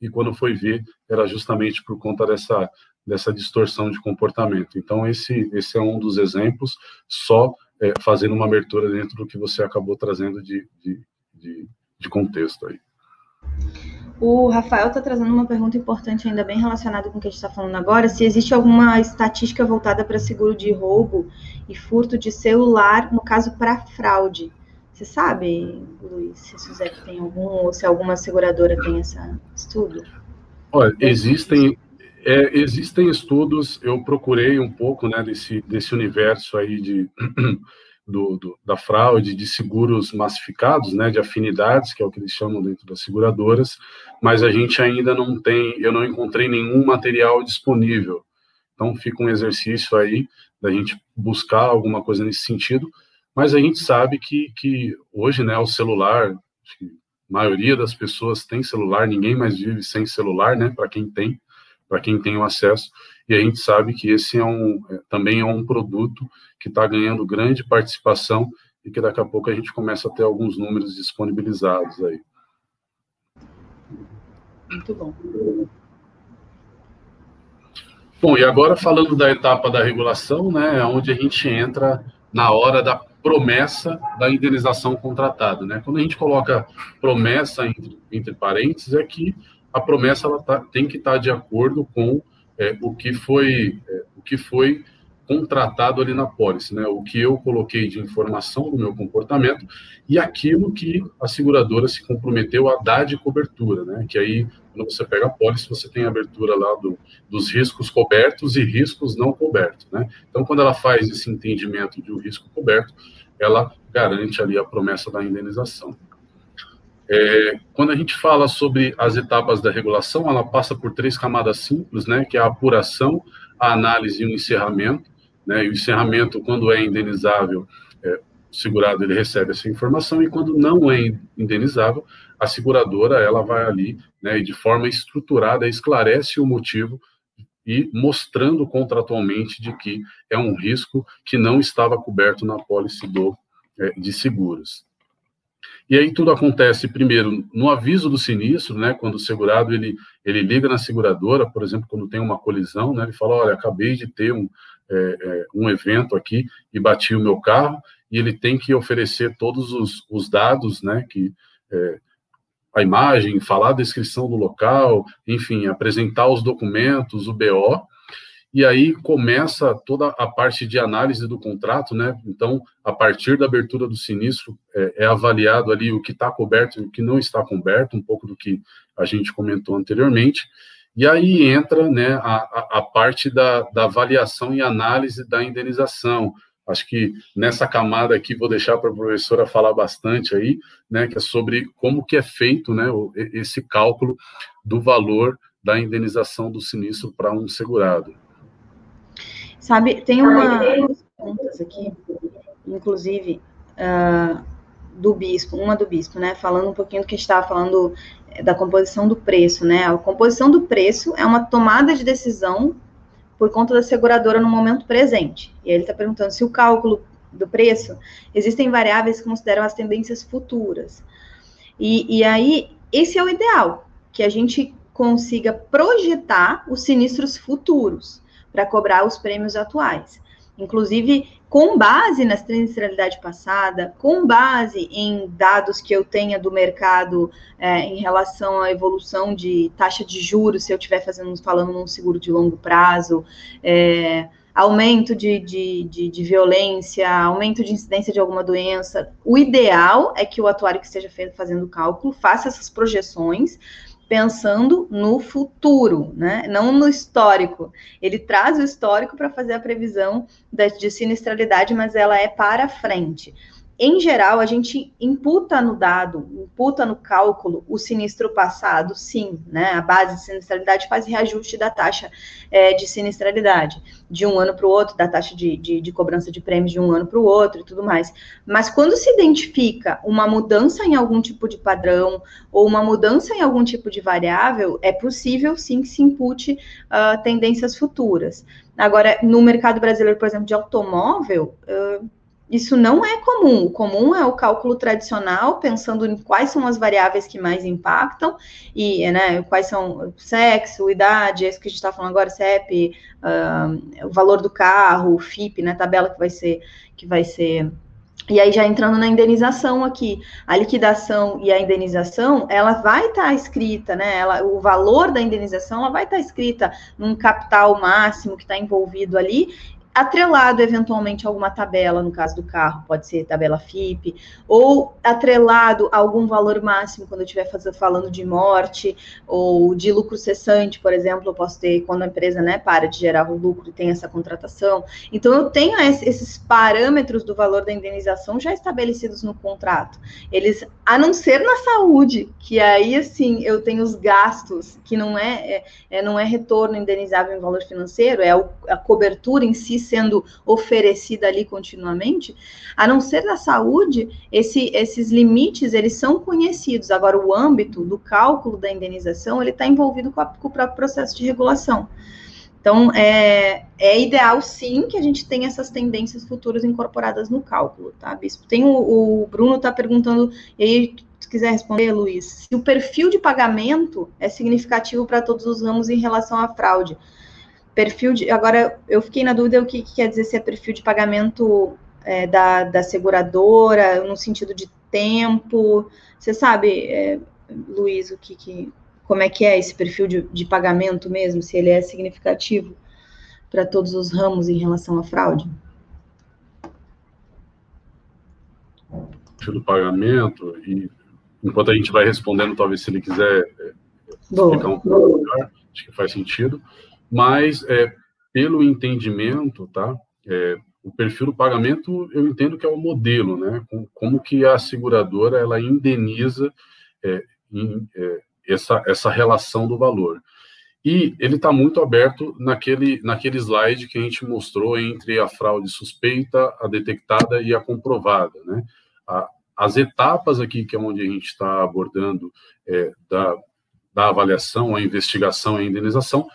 Speaker 2: e quando foi ver, era justamente por conta dessa, dessa distorção de comportamento. Então, esse, esse é um dos exemplos, só é, fazendo uma abertura dentro do que você acabou trazendo de, de, de, de contexto aí.
Speaker 1: O Rafael está trazendo uma pergunta importante, ainda bem relacionada com o que a gente está falando agora, se existe alguma estatística voltada para seguro de roubo e furto de celular, no caso para fraude. Você sabe, Luiz, se a Suzette tem algum, ou se alguma seguradora tem esse estudo?
Speaker 2: Olha, existem, é, existem estudos, eu procurei um pouco né, desse, desse universo aí de, do, do, da fraude, de seguros massificados, né, de afinidades, que é o que eles chamam dentro das seguradoras, mas a gente ainda não tem, eu não encontrei nenhum material disponível. Então fica um exercício aí da gente buscar alguma coisa nesse sentido, mas a gente sabe que, que hoje, né, o celular, a maioria das pessoas tem celular, ninguém mais vive sem celular, né, para quem tem, para quem tem o acesso. e a gente sabe que esse é um, é, também é um produto que está ganhando grande participação e que daqui a pouco a gente começa a ter alguns números disponibilizados aí.
Speaker 1: Muito bom.
Speaker 2: Bom, e agora falando da etapa da regulação, né, é onde a gente entra na hora da promessa da indenização contratada, né? Quando a gente coloca promessa entre, entre parênteses, é que a promessa ela tá, tem que estar tá de acordo com é, o que foi é, o que foi contratado ali na pólice, né? O que eu coloquei de informação do meu comportamento e aquilo que a seguradora se comprometeu a dar de cobertura, né? Que aí, quando você pega a pólice, você tem a abertura lá do, dos riscos cobertos e riscos não cobertos, né? Então, quando ela faz esse entendimento de um risco coberto, ela garante ali a promessa da indenização. É, quando a gente fala sobre as etapas da regulação, ela passa por três camadas simples, né? Que é a apuração, a análise e o encerramento. Né? E o encerramento, quando é indenizável, é, o segurado ele recebe essa informação e quando não é indenizável, a seguradora ela vai ali, né, e de forma estruturada esclarece o motivo e mostrando contratualmente de que é um risco que não estava coberto na pólice do, é, de seguros. E aí tudo acontece primeiro no aviso do sinistro, né, quando o segurado ele, ele liga na seguradora, por exemplo, quando tem uma colisão, né, ele fala, olha, acabei de ter um, é, é, um evento aqui e bati o meu carro, e ele tem que oferecer todos os, os dados, né, que é, a imagem, falar a descrição do local, enfim, apresentar os documentos, o BO, e aí começa toda a parte de análise do contrato, né? Então, a partir da abertura do sinistro, é, é avaliado ali o que está coberto e o que não está coberto, um pouco do que a gente comentou anteriormente, e aí entra né, a, a, parte da, da avaliação e análise da indenização. Acho que nessa camada aqui vou deixar para a professora falar bastante aí, né, que é sobre como que é feito né, esse cálculo do valor da indenização do sinistro para um segurado.
Speaker 1: Sabe, tem uma perguntas aqui, inclusive, uh, do bispo, uma do bispo, né, falando um pouquinho do que estava falando da composição do preço, né? A composição do preço é uma tomada de decisão por conta da seguradora no momento presente. E ele está perguntando se o cálculo do preço existem variáveis que consideram as tendências futuras. E, e aí, esse é o ideal, que a gente consiga projetar os sinistros futuros para cobrar os prêmios atuais. Inclusive, com base na trimestralidade passada, com base em dados que eu tenha do mercado é, em relação à evolução de taxa de juros, se eu estiver fazendo, falando num seguro de longo prazo, é, aumento de, de, de, de, violência, aumento de incidência de alguma doença. O ideal é que o atuário que esteja fazendo o cálculo faça essas projeções pensando no futuro, né? não no histórico. Ele traz o histórico para fazer a previsão de sinistralidade, mas ela é para frente em geral, a gente imputa no dado, imputa no cálculo o sinistro passado, sim, né? A base de sinistralidade faz reajuste da taxa é, de sinistralidade, de um ano para o outro, da taxa de, de, de, cobrança de prêmios de um ano para o outro e tudo mais. Mas quando se identifica uma mudança em algum tipo de padrão ou uma mudança em algum tipo de variável, é possível sim que se impute uh, tendências futuras. Agora, no mercado brasileiro, por exemplo, de automóvel, uh, isso não é comum. O comum é o cálculo tradicional, pensando em quais são as variáveis que mais impactam, e né, quais são sexo, idade, esse que a gente está falando agora, CEP, uh, o valor do carro, o FIP, né, tabela que vai ser, que vai ser. E aí, já entrando na indenização aqui, a liquidação e a indenização, ela vai estar tá escrita, né? Ela, o valor da indenização, ela vai estar tá escrita num capital máximo que está envolvido ali, atrelado eventualmente a alguma tabela, no caso do carro, pode ser tabela FIP, ou atrelado a algum valor máximo quando eu estiver falando de morte ou de lucro cessante, por exemplo, eu posso ter quando a empresa né, para de gerar o lucro e tem essa contratação. Então eu tenho esses parâmetros do valor da indenização já estabelecidos no contrato. Eles, a não ser na saúde, que aí assim eu tenho os gastos que não é, é, é não é retorno indenizável em valor financeiro, é a cobertura em si sendo oferecida ali continuamente, a não ser da saúde, esse, esses limites, eles são conhecidos. Agora, o âmbito do cálculo da indenização, ele está envolvido com, a, com o próprio processo de regulação. Então, é, é ideal, sim, que a gente tenha essas tendências futuras incorporadas no cálculo, tá, Bispo? Tem o, o Bruno está perguntando, e aí, se quiser responder, Luiz, se o perfil de pagamento é significativo para todos os ramos em relação à fraude. Perfil de. Agora, eu fiquei na dúvida o que, que quer dizer se é perfil de pagamento é, da, da seguradora, no sentido de tempo. Você sabe, é, Luiz, o que, que, como é que é esse perfil de, de pagamento mesmo, se ele é significativo para todos os ramos em relação à fraude?
Speaker 2: Perfil do pagamento, e enquanto a gente vai respondendo, talvez se ele quiser é, explicar um pouco melhor, acho que faz sentido, mas é, pelo entendimento, tá? É, o perfil do pagamento, eu entendo que é o modelo, né? Como que a seguradora ela indeniza é, em, é, essa, essa relação do valor. E ele está muito aberto naquele, naquele slide que a gente mostrou entre a fraude suspeita, a detectada e a comprovada, né? A, as etapas aqui, que é onde a gente está abordando é, da, da avaliação, a investigação, a indenização,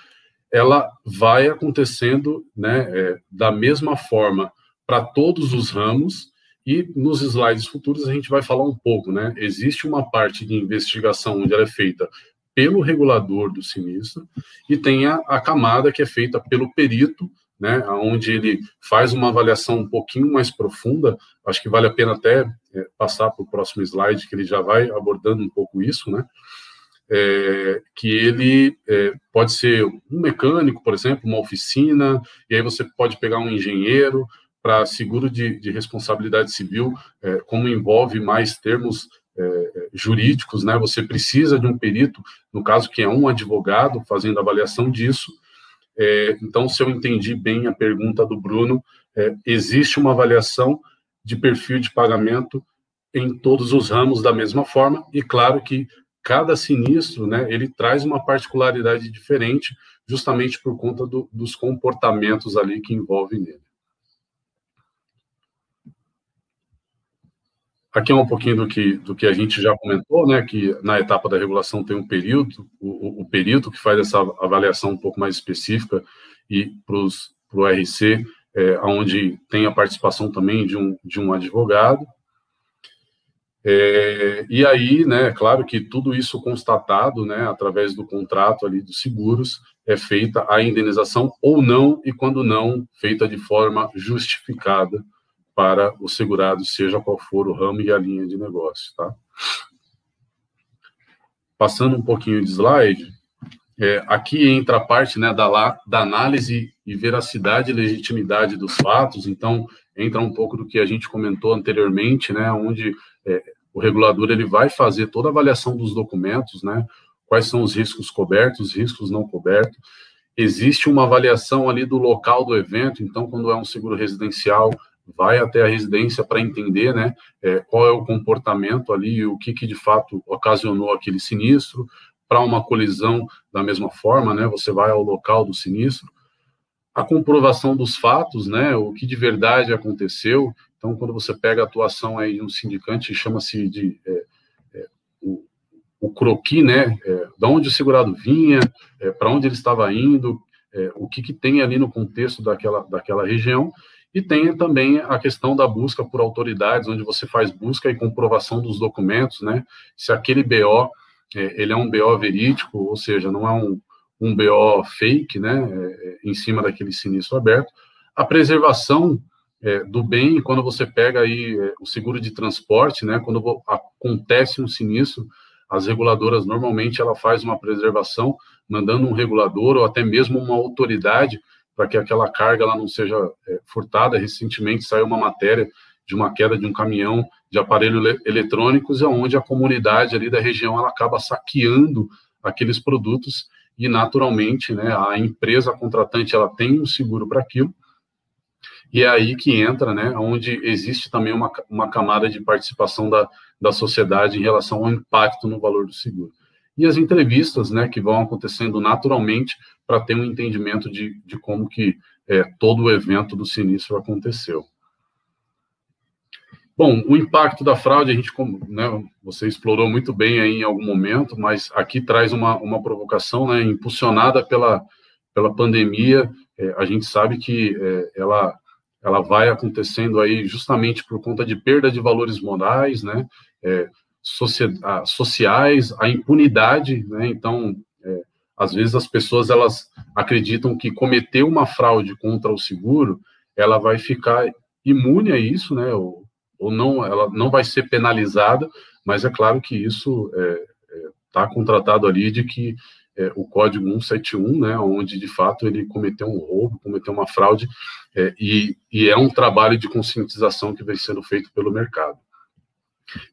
Speaker 2: ela vai acontecendo né, é, da mesma forma para todos os ramos, e nos slides futuros a gente vai falar um pouco, né? Existe uma parte de investigação onde ela é feita pelo regulador do sinistro e tem a, a camada que é feita pelo perito, né? Onde ele faz uma avaliação um pouquinho mais profunda. Acho que vale a pena até é, passar para o próximo slide que ele já vai abordando um pouco isso, né? É, que ele é, pode ser um mecânico, por exemplo, uma oficina, e aí você pode pegar um engenheiro para seguro de, de, responsabilidade civil, é, como envolve mais termos é, jurídicos, né? Você precisa de um perito, no caso que é um advogado fazendo avaliação disso. É, então, se eu entendi bem a pergunta do Bruno, é, existe uma avaliação de perfil de pagamento em todos os ramos da mesma forma, e claro que cada sinistro, né, ele traz uma particularidade diferente, justamente por conta do, dos comportamentos ali que envolvem nele. Aqui é um pouquinho do que, do que a gente já comentou, né, que na etapa da regulação tem um período, o, o perito que faz essa avaliação um pouco mais específica e para o RC, é, onde tem a participação também de um, de um advogado, é, e aí, né, claro que tudo isso constatado, né, através do contrato ali dos seguros, é feita a indenização ou não, e quando não, feita de forma justificada para o segurado, seja qual for o ramo e a linha de negócio, tá? Passando um pouquinho de slide, é, aqui entra a parte né, da, da análise e veracidade e legitimidade dos fatos, então entra um pouco do que a gente comentou anteriormente, né, onde é, o regulador ele vai fazer toda a avaliação dos documentos, né? Quais são os riscos cobertos, riscos não cobertos. Existe uma avaliação ali do local do evento, então, quando é um seguro residencial, vai até a residência para entender, né, é, qual é o comportamento ali o que, que de fato ocasionou aquele sinistro. Para uma colisão, da mesma forma, né, você vai ao local do sinistro. A comprovação dos fatos, né, o que de verdade aconteceu. Então, quando você pega a atuação aí de um sindicante, chama-se de é, é, o, o croqui, né? É, da onde o segurado vinha, é, para onde ele estava indo, é, o que, que tem ali no contexto daquela, daquela região, e tem também a questão da busca por autoridades, onde você faz busca e comprovação dos documentos, né? Se aquele BO é, ele é um BO verídico, ou seja, não é um, um BO fake, né? em cima daquele sinistro aberto. A preservação é, do bem, quando você pega aí é, o seguro de transporte, né, quando acontece um sinistro, as reguladoras normalmente ela faz uma preservação, mandando um regulador ou até mesmo uma autoridade para que aquela carga ela não seja é, furtada. Recentemente saiu uma matéria de uma queda de um caminhão de aparelhos eletrônicos, onde a comunidade ali da região ela acaba saqueando aqueles produtos e naturalmente, né, a empresa contratante ela tem um seguro para aquilo e é aí que entra, né, onde existe também uma, uma camada de participação da, da sociedade em relação ao impacto no valor do seguro. E as entrevistas, né, que vão acontecendo naturalmente para ter um entendimento de, de como que é, todo o evento do sinistro aconteceu. Bom, o impacto da fraude, a gente, né, você explorou muito bem aí em algum momento, mas aqui traz uma, uma provocação, né, impulsionada pela, pela pandemia, é, a gente sabe que é, ela, ela vai acontecendo aí justamente por conta de perda de valores morais, né, é, sociais, a impunidade, né, então, é, às vezes as pessoas, elas acreditam que cometer uma fraude contra o seguro, ela vai ficar imune a isso, né, ou, ou não, ela não vai ser penalizada, mas é claro que isso está é, é, contratado ali de que é, o código 171, né, onde de fato ele cometeu um roubo, cometeu uma fraude, é, e, e, é um trabalho de conscientização que vem sendo feito pelo mercado.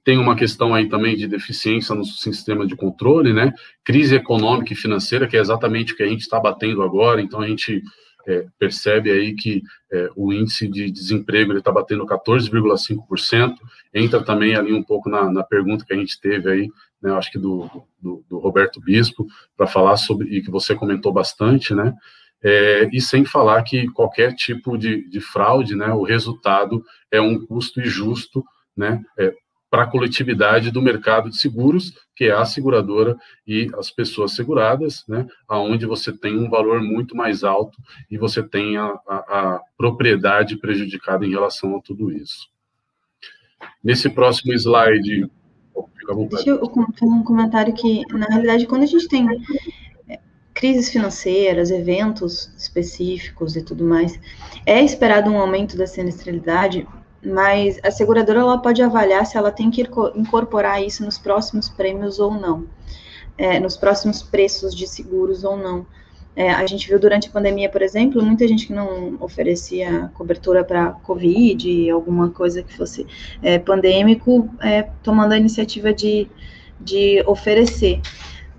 Speaker 2: Tem uma questão aí também de deficiência no sistema de controle, né, crise econômica e financeira, que é exatamente o que a gente está batendo agora, então a gente é, percebe aí que é, o índice de desemprego está batendo 14,5%, entra também ali um pouco na, na pergunta que a gente teve aí né, acho que do, do, do Roberto Bispo, para falar sobre, e que você comentou bastante, né, é, e sem falar que qualquer tipo de, de, fraude, né, o resultado é um custo injusto, né, é, para a coletividade do mercado de seguros, que é a seguradora e as pessoas seguradas, né, aonde você tem um valor muito mais alto e você tem a, a, a propriedade prejudicada em relação a tudo isso. Nesse próximo slide,
Speaker 1: Deixa eu fazer um comentário que, na realidade, quando a gente tem é, crises financeiras, eventos específicos e tudo mais, é esperado um aumento da sinistralidade, mas a seguradora ela pode avaliar se ela tem que incorporar isso nos próximos prêmios ou não, é, nos próximos preços de seguros ou não. É, a gente viu durante a pandemia, por exemplo, muita gente que não oferecia cobertura para Covid, alguma coisa que fosse é, pandêmico, é, tomando a iniciativa de, de oferecer.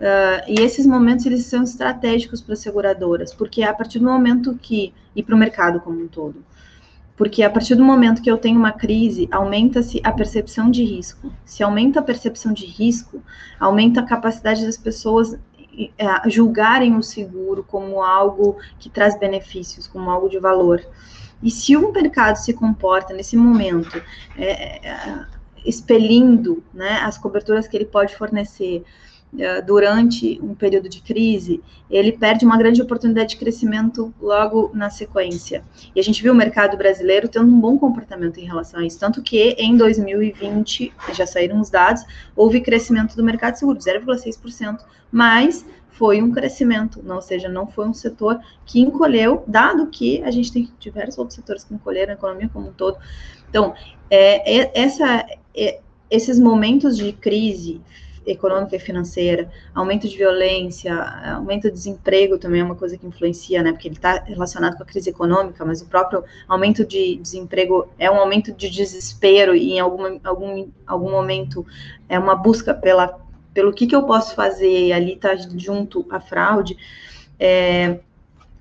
Speaker 1: Uh, e esses momentos eles são estratégicos para as seguradoras, porque a partir do momento que, e para o mercado como um todo, porque a partir do momento que eu tenho uma crise, aumenta-se a percepção de risco. Se aumenta a percepção de risco, aumenta a capacidade das pessoas é, julgarem o seguro como algo que traz benefícios, como algo de valor. E se o mercado se comporta nesse momento, é, é, expelindo né, as coberturas que ele pode fornecer é, durante um período de crise, ele perde uma grande oportunidade de crescimento logo na sequência. E a gente viu o mercado brasileiro tendo um bom comportamento em relação a isso, tanto que em 2020, já saíram os dados, houve crescimento do mercado seguro, 0,6%, mas foi um crescimento, não, ou seja, não foi um setor que encolheu, dado que a gente tem diversos outros setores que encolheram a economia como um todo. Então, é, é, essa, é, esses momentos de crise econômica e financeira, aumento de violência, aumento de desemprego também é uma coisa que influencia, né? Porque ele está relacionado com a crise econômica, mas o próprio aumento de desemprego é um aumento de desespero e em algum, algum, algum momento é uma busca pela, pelo que, que eu posso fazer, e ali está junto à fraude, é,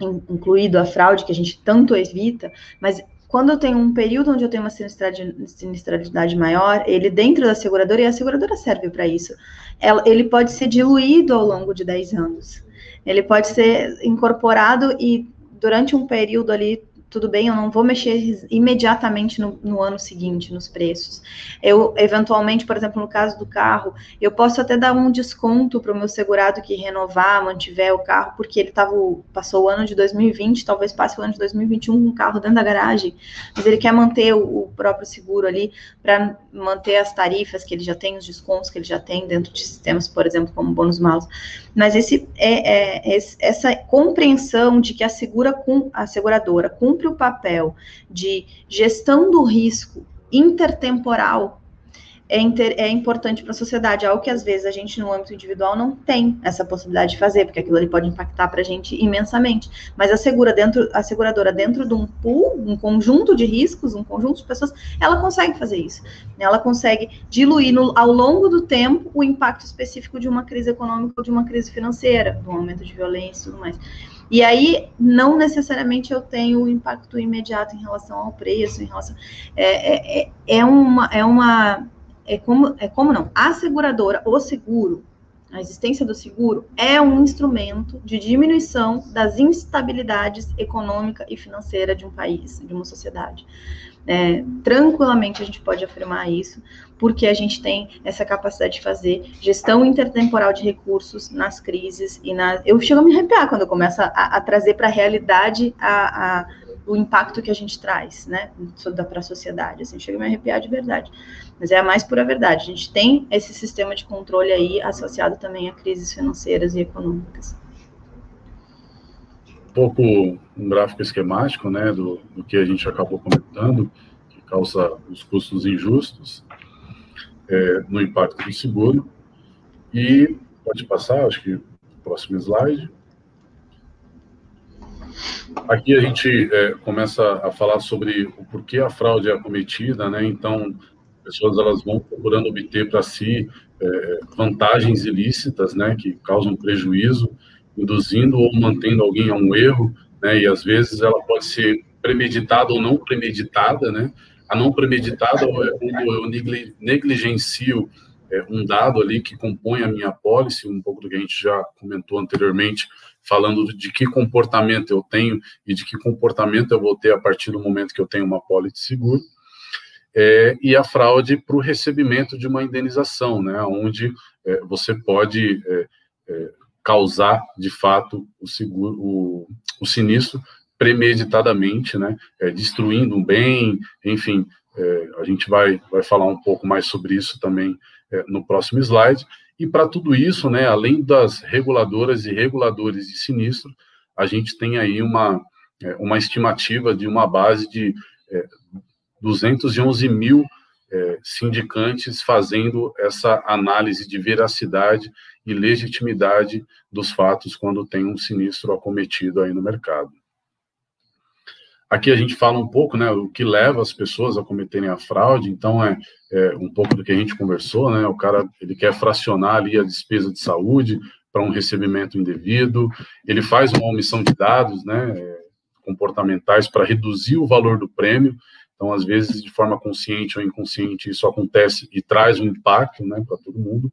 Speaker 1: incluído a fraude que a gente tanto evita, mas quando eu tenho um período onde eu tenho uma sinistralidade, maior, ele dentro da seguradora, e a seguradora serve para isso, ela, ele pode ser diluído ao longo de 10 anos. Ele pode ser incorporado e durante um período ali tudo bem, eu não vou mexer imediatamente no, no, ano seguinte nos preços. Eu, eventualmente, por exemplo, no caso do carro, eu posso até dar um desconto para o meu segurado que renovar, mantiver o carro, porque ele tava, passou o ano de 2020, talvez passe o ano de 2021 com o carro dentro da garagem, mas ele quer manter o, o próprio seguro ali para manter as tarifas que ele já tem, os descontos que ele já tem dentro de sistemas, por exemplo, como bônus malos. Mas esse, é, é, essa compreensão de que a, segura, a seguradora cumpre o papel de gestão do risco intertemporal é, inter, é importante para a sociedade, algo que às vezes a gente no âmbito individual não tem essa possibilidade de fazer, porque aquilo ali pode impactar para a gente imensamente. Mas a segura dentro, a seguradora dentro de um pool, um conjunto de riscos, um conjunto de pessoas, ela consegue fazer isso. Ela consegue diluir no, ao longo do tempo o impacto específico de uma crise econômica ou de uma crise financeira, do aumento de violência e tudo mais. E aí, não necessariamente eu tenho o impacto imediato em relação ao preço, em relação. É, é, é uma. É uma é como, é como não, a seguradora, o seguro, a existência do seguro é um instrumento de diminuição das instabilidades econômica e financeira de um país, de uma sociedade. É, tranquilamente a gente pode afirmar isso, porque a gente tem essa capacidade de fazer gestão intertemporal de recursos nas crises e na. Eu chego a me arrepiar quando eu começo a, a trazer para a realidade a, o impacto que a gente traz, né, para a sociedade. Assim, chega a me arrepiar de verdade. Mas é a mais pura verdade. A gente tem esse sistema de controle aí associado também a crises financeiras e econômicas.
Speaker 2: Um pouco um gráfico esquemático, né, do, do que a gente acabou comentando, que causa os custos injustos é, no impacto do seguro. E pode passar, acho que próximo slide. Aqui a gente é, começa a falar sobre o porquê a fraude é cometida, né? Então, pessoas elas vão procurando obter para si é, vantagens ilícitas, né? Que causam prejuízo, induzindo ou mantendo alguém a um erro, né? E às vezes ela pode ser premeditada ou não premeditada, né? A não premeditada é quando eu negligencio é, um dado ali que compõe a minha pólice, um pouco do que a gente já comentou anteriormente, falando de que comportamento eu tenho e de que comportamento eu vou ter a partir do momento que eu tenho uma pólice de seguro, é, e a fraude para o recebimento de uma indenização, né, onde é, você pode é, é causar, de fato, o, seguro, o, o sinistro premeditadamente, né, é, destruindo um bem, enfim, é, a gente vai, vai falar um pouco mais sobre isso também no próximo slide, e para tudo isso, né, além das reguladoras e reguladores de sinistro, a gente tem aí uma, é, uma estimativa de uma base de é, 211 mil é, sindicantes fazendo essa análise de veracidade e legitimidade dos fatos quando tem um sinistro acometido aí no mercado. Aqui a gente fala um pouco, né, o que leva as pessoas a cometerem a fraude, então é, é, um pouco do que a gente conversou, né, o cara, ele quer fracionar ali a despesa de saúde para um recebimento indevido, ele faz uma omissão de dados, né, é, comportamentais para reduzir o valor do prêmio, então, às vezes, de forma consciente ou inconsciente, isso acontece e traz um impacto, né, para todo mundo.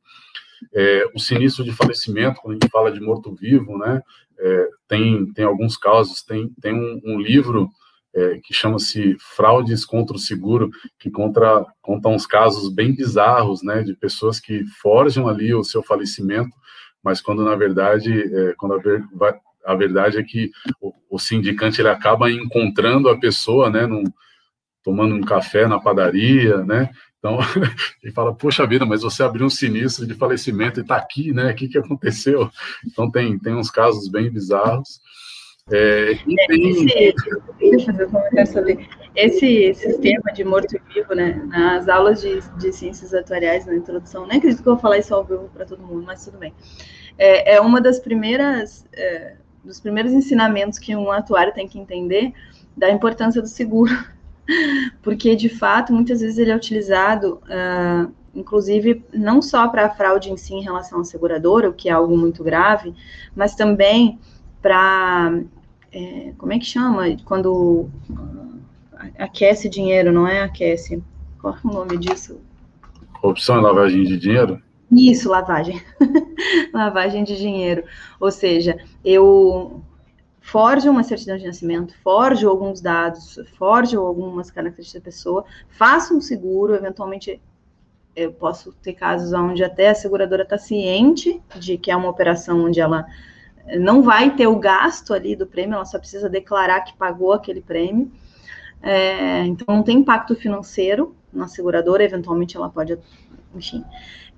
Speaker 2: É, o sinistro de falecimento, quando a gente fala de morto-vivo, né, é, tem, tem alguns casos, tem, tem um, um livro é, que chama-se Fraudes contra o Seguro, que contra, conta uns casos bem bizarros, né, de pessoas que forjam ali o seu falecimento, mas quando na verdade, é, quando a, ver, a, verdade é que o, o, sindicante ele acaba encontrando a pessoa, né, num, tomando um café na padaria, né, então, ele fala, poxa vida, mas você abriu um sinistro de falecimento e está aqui, né? O que, que aconteceu? Então, tem, tem uns casos bem bizarros.
Speaker 1: É, esse, deixa eu fazer um comentário sobre esse sistema de morto-vivo, né? Nas aulas de, de ciências atuariais, na introdução, nem acredito que eu vou falar isso ao vivo para todo mundo, mas tudo bem. É, é uma das primeiras, é, dos primeiros ensinamentos que um atuário tem que entender da importância do seguro, porque de fato muitas vezes ele é utilizado, uh, inclusive não só para a fraude em si em relação à seguradora, o que é algo muito grave, mas também para é, como é que chama? Quando aquece dinheiro, não é aquece. Qual é o nome disso?
Speaker 2: Corrupção e lavagem de dinheiro?
Speaker 1: Isso, lavagem. lavagem de dinheiro. Ou seja, eu forjo uma certidão de nascimento, forjo alguns dados, forjo algumas características da pessoa, faço um seguro, eventualmente eu posso ter casos onde até a seguradora está ciente de que é uma operação onde ela não vai ter o gasto ali do prêmio, ela só precisa declarar que pagou aquele prêmio. É, então, não tem impacto financeiro na seguradora, eventualmente ela pode, enfim.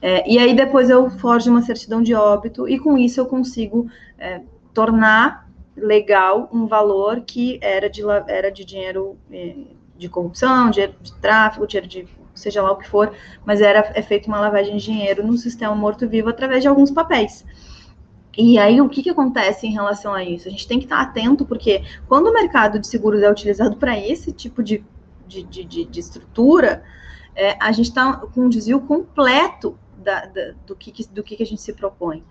Speaker 1: É, e aí, depois eu forjo uma certidão de óbito, e com isso eu consigo é, tornar legal um valor que era de, era de dinheiro é, de corrupção, dinheiro de tráfico, dinheiro de seja lá o que for, mas era é feito uma lavagem de dinheiro no sistema morto-vivo através de alguns papéis. E aí, o que, que acontece em relação a isso? A gente tem que estar atento, porque quando o mercado de seguros é utilizado para esse tipo de, de, de, de estrutura, é, a gente está com um desvio completo da, da, do, que, do que, a gente se propõe.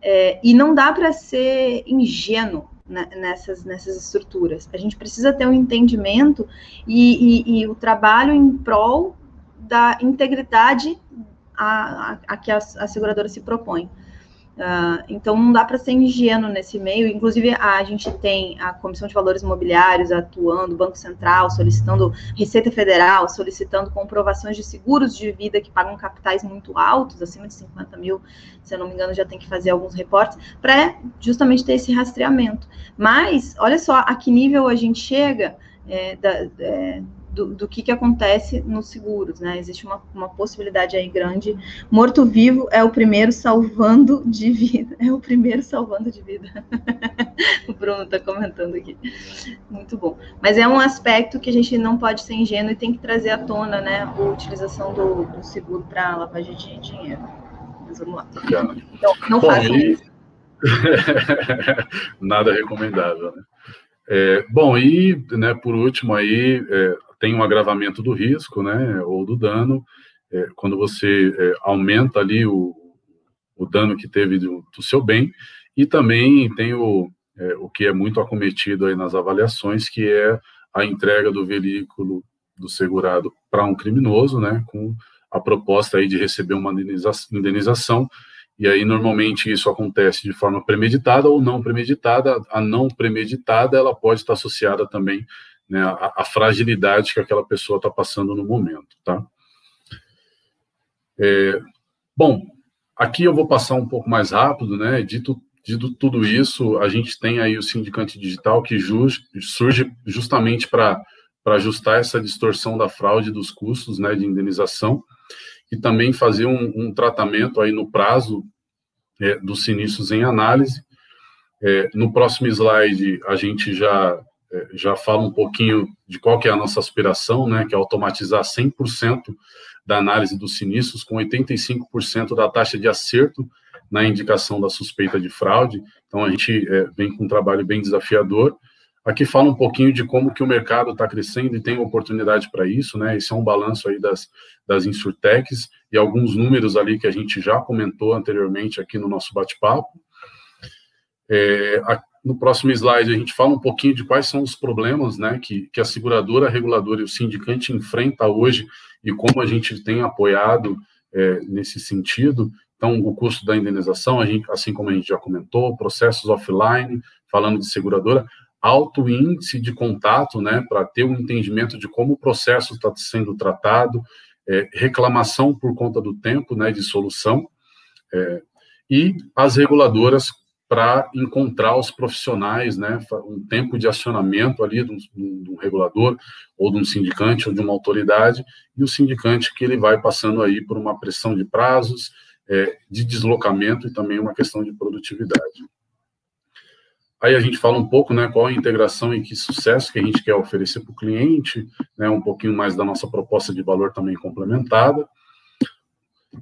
Speaker 1: É, e não dá para ser ingênuo né, nessas, nessas estruturas. A gente precisa ter um entendimento e, e, e o trabalho em prol da integridade a, a, a que a, a seguradora se propõe. Uh, então não dá para ser ingênuo nesse meio. Inclusive, a, gente tem a Comissão de Valores Imobiliários atuando, Banco Central solicitando, Receita Federal solicitando comprovações de seguros de vida que pagam capitais muito altos, acima de 50 mil, se eu não me engano, já tem que fazer alguns reportes, para justamente ter esse rastreamento. Mas, olha só a que nível a gente chega. É, da, é, do, do que, que acontece nos seguros, né? Existe uma, uma possibilidade aí grande. Morto-vivo é o primeiro salvando de vida. É o primeiro salvando de vida. o Bruno está comentando aqui. Muito bom. Mas é um aspecto que a gente não pode ser ingênuo e tem que trazer à tona, né? A utilização do, do seguro para lavagem de dinheiro. Mas vamos lá. Então, não façam isso.
Speaker 2: Nada recomendável, né? É, bom, e né, por último aí, é, tem um agravamento do risco, né, ou do dano, é, quando você é, aumenta ali o, o dano que teve do, do seu bem, e também tem o, é, o que é muito acometido aí nas avaliações, que é a entrega do veículo do segurado para um criminoso, né, com a proposta aí de receber uma indenização, e aí normalmente isso acontece de forma premeditada ou não premeditada. A não premeditada ela pode estar associada também né, a, a, fragilidade que aquela pessoa está passando no momento, tá? É, bom, aqui eu vou passar um pouco mais rápido, né? Dito, dito tudo isso, a gente tem aí o Sindicante Digital que just, surge justamente para ajustar essa distorção da fraude dos custos, né, de indenização e também fazer um, um tratamento aí no prazo é, dos sinistros em análise. É, no próximo slide a gente já já fala um pouquinho de qual que é a nossa aspiração, né, que é automatizar 100% da análise dos sinistros, com 85% da taxa de acerto na indicação da suspeita de fraude. Então, a gente é, vem com um trabalho bem desafiador. Aqui fala um pouquinho de como que o mercado está crescendo e tem oportunidade para isso, né? Esse é um balanço aí das, das insurtechs e alguns números ali que a gente já comentou anteriormente aqui no nosso bate-papo. É, no próximo slide, a gente fala um pouquinho de quais são os problemas né, que, que a seguradora, a reguladora e o sindicante enfrenta hoje e como a gente tem apoiado é, nesse sentido. Então, o custo da indenização, a gente, assim como a gente já comentou, processos offline, falando de seguradora, alto índice de contato, né, para ter um entendimento de como o processo está sendo tratado, é, reclamação por conta do tempo, né, de solução, é, e as reguladoras para encontrar os profissionais, né, um tempo de acionamento ali de um, de um, regulador ou de um sindicante ou de uma autoridade e o sindicante que ele vai passando aí por uma pressão de prazos, é, de deslocamento e também uma questão de produtividade. Aí a gente fala um pouco, né, qual a integração e que sucesso que a gente quer oferecer para o cliente, né, um pouquinho mais da nossa proposta de valor também complementada.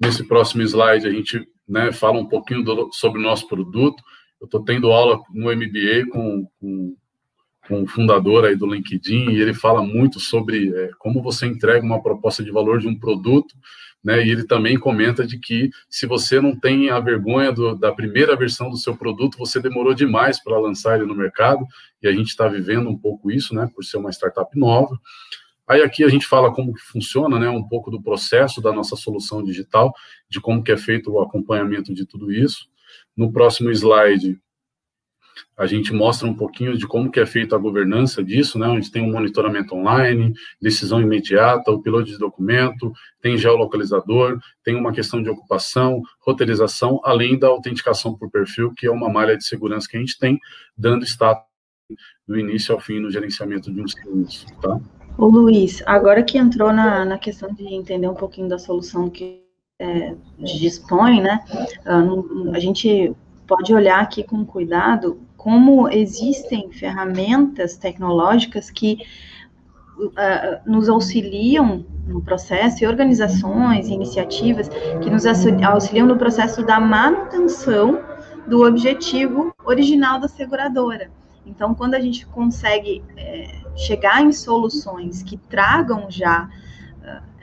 Speaker 2: Nesse próximo slide a gente né, fala um pouquinho do, sobre o nosso produto, eu estou tendo aula no MBA com, com, com, o fundador aí do LinkedIn e ele fala muito sobre é, como você entrega uma proposta de valor de um produto, né? E ele também comenta de que se você não tem a vergonha do, da primeira versão do seu produto, você demorou demais para lançar ele no mercado e a gente está vivendo um pouco isso, né? Por ser uma startup nova. Aí aqui a gente fala como que funciona, né, um pouco do processo da nossa solução digital, de como que é feito o acompanhamento de tudo isso. No próximo slide, a gente mostra um pouquinho de como que é feita a governança disso, né, onde tem um monitoramento online, decisão imediata, o piloto de documento, tem geolocalizador, tem uma questão de ocupação, roteirização, além da autenticação por perfil, que é uma malha de segurança que a gente tem, dando status do início ao fim no gerenciamento de um serviço, tá?
Speaker 1: Ô Luiz, agora que entrou na, na questão de entender um pouquinho da solução que é, dispõe, né? Ah, a gente pode olhar aqui com cuidado como existem ferramentas tecnológicas que uh, nos auxiliam no processo e organizações iniciativas que nos auxiliam no processo da manutenção do objetivo original da seguradora. Então, quando a gente consegue é, chegar em soluções que tragam já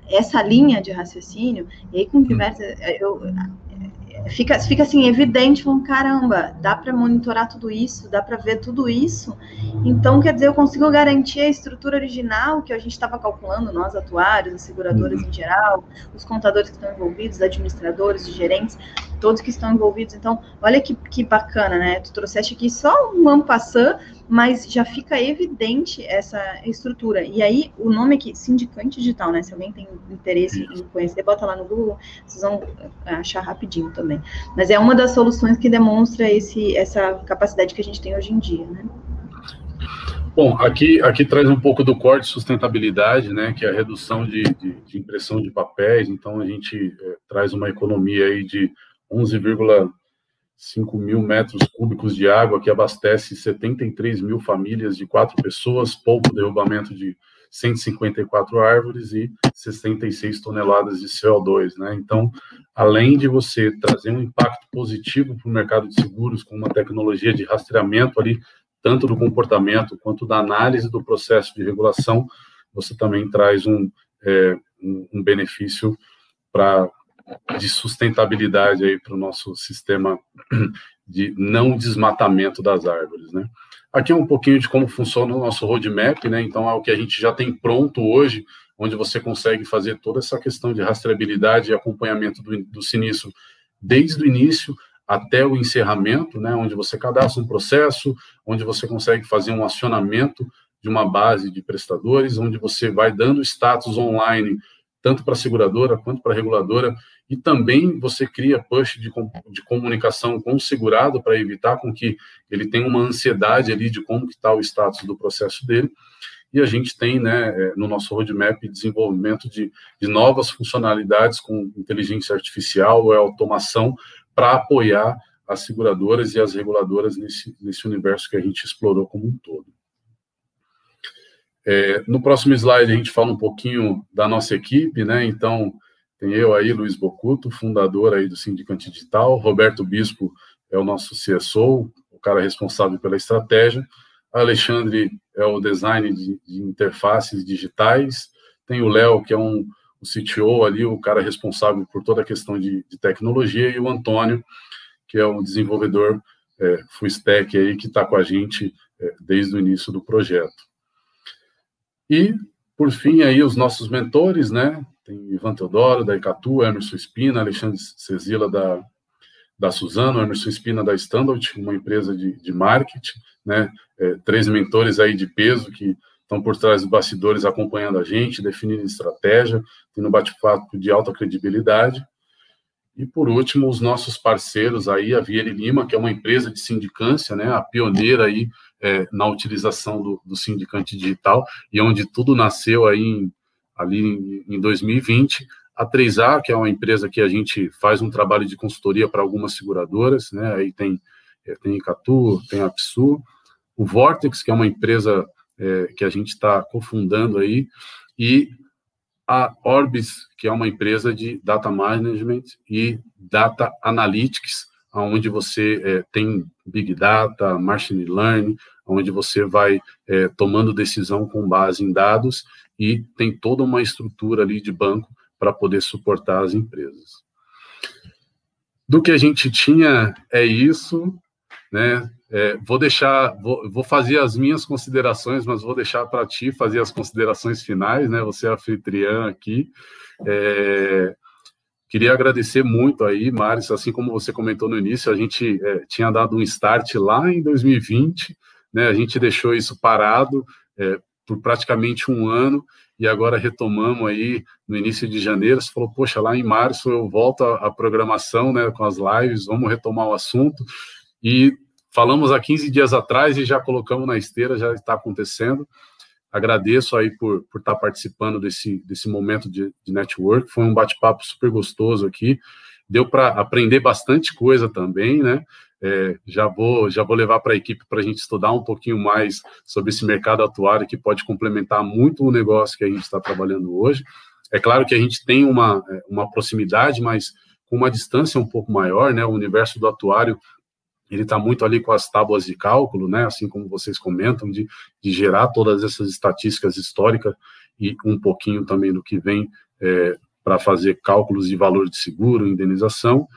Speaker 1: essa linha de raciocínio, e aí com diversas. Eu, fica, fica assim, evidente, falando, caramba, dá para monitorar tudo isso, dá para ver tudo isso. Então, quer dizer, eu consigo garantir a estrutura original que a gente estava calculando, nós atuários, as seguradoras uhum. em geral, os contadores que estão envolvidos, administradores, gerentes, todos que estão envolvidos. Então, olha que, que bacana, né? Tu trouxeste aqui só um ano passando, mas já fica evidente essa estrutura. E aí, o nome aqui, Sindicante Digital, né? Se alguém tem interesse em conhecer, bota lá no Google, vocês vão achar rapidinho também. Mas é uma das soluções que demonstra esse, essa capacidade que a gente tem hoje em dia, né?
Speaker 2: Bom, aqui, aqui traz um pouco do corte de sustentabilidade, né, que é a redução de, de, de impressão de papéis, então a gente é, traz uma economia aí de 11,5 mil metros cúbicos de água que abastece 73 mil famílias de quatro pessoas, pouco derrubamento de 154 árvores e 66 toneladas de CO2, né? Então, além de você trazer um impacto positivo para o mercado de seguros com uma tecnologia de rastreamento ali, tanto do comportamento quanto da análise do processo de regulação, você também traz um, é, um, benefício para de sustentabilidade aí para o nosso sistema de não desmatamento das árvores, né? Aqui é um pouquinho de como funciona o nosso roadmap, né? Então é o que a gente já tem pronto hoje, onde você consegue fazer toda essa questão de rastreabilidade e acompanhamento do, do sinistro desde o início até o encerramento, né? Onde você cadastra um processo, onde você consegue fazer um acionamento de uma base de prestadores, onde você vai dando status online tanto para a seguradora quanto para a reguladora, e também você cria push de, de comunicação com o segurado para evitar com que ele tenha uma ansiedade ali de como está o status do processo dele. E a gente tem, né, é, no nosso roadmap, desenvolvimento de, de novas funcionalidades com inteligência artificial ou automação para apoiar as seguradoras e as reguladoras nesse, nesse universo que a gente explorou como um todo. É, no próximo slide a gente fala um pouquinho da nossa equipe, né? Então, tem eu aí, Luiz Bocuto, fundador aí do Sindicante Digital, Roberto Bispo é o nosso CSO, o cara responsável pela estratégia, Alexandre é o design de, de interfaces digitais, tem o Léo, que é um o CTO ali, o cara responsável por toda a questão de, de tecnologia, e o Antônio, que é um desenvolvedor é, full stack aí, que está com a gente é, desde o início do projeto. E, por fim, aí os nossos mentores, né? Tem Ivan Teodoro, da Icatu, Emerson Espina, Alexandre Cezila, da, da Suzano, Emerson Espina, da Standard, uma empresa de, de marketing, né? É, três mentores aí de peso que estão por trás dos bastidores acompanhando a gente, definindo estratégia, tendo bate-papo de alta credibilidade. E, por último, os nossos parceiros aí, a Vieira Lima, que é uma empresa de sindicância, né, a pioneira aí é, na utilização do, do sindicante digital, e onde tudo nasceu aí em, ali em, em 2020. A 3A, que é uma empresa que a gente faz um trabalho de consultoria para algumas seguradoras, né, aí tem, é, tem Icatu, tem a PSU, o Vortex, que é uma empresa é, que a gente está cofundando aí, e a Orbis, que é uma empresa de data management e data analytics, onde você é, tem big data, machine learning, onde você vai é, tomando decisão com base em dados e tem toda uma estrutura ali de banco para poder suportar as empresas. Do que a gente tinha é isso, né? É, vou deixar, vou, vou, fazer as minhas considerações, mas vou deixar para ti fazer as considerações finais, né? Você é anfitriã aqui. É, queria agradecer muito aí, Maris, assim como você comentou no início, a gente é, tinha dado um start lá em 2020, né? A gente deixou isso parado é, por praticamente um ano e agora retomamos aí no início de janeiro. Você falou, poxa, lá em março eu volto à programação, né? Com as lives, vamos retomar o assunto e Falamos há 15 dias atrás e já colocamos na esteira, já está acontecendo. Agradeço aí por, por estar tá participando desse, desse momento de, de network. Foi um bate-papo super gostoso aqui. Deu para aprender bastante coisa também, né? É, já vou já vou levar para a equipe para a gente estudar um pouquinho mais sobre esse mercado atuário que pode complementar muito o negócio que a gente está trabalhando hoje. É claro que a gente tem uma, é, uma proximidade, mas com uma distância um pouco maior, né? O universo do atuário ele está muito ali com as tábuas de cálculo, né, assim como vocês comentam, de, de gerar todas essas estatísticas históricas e um pouquinho também do que vem é, para fazer cálculos de valor de seguro, indenização.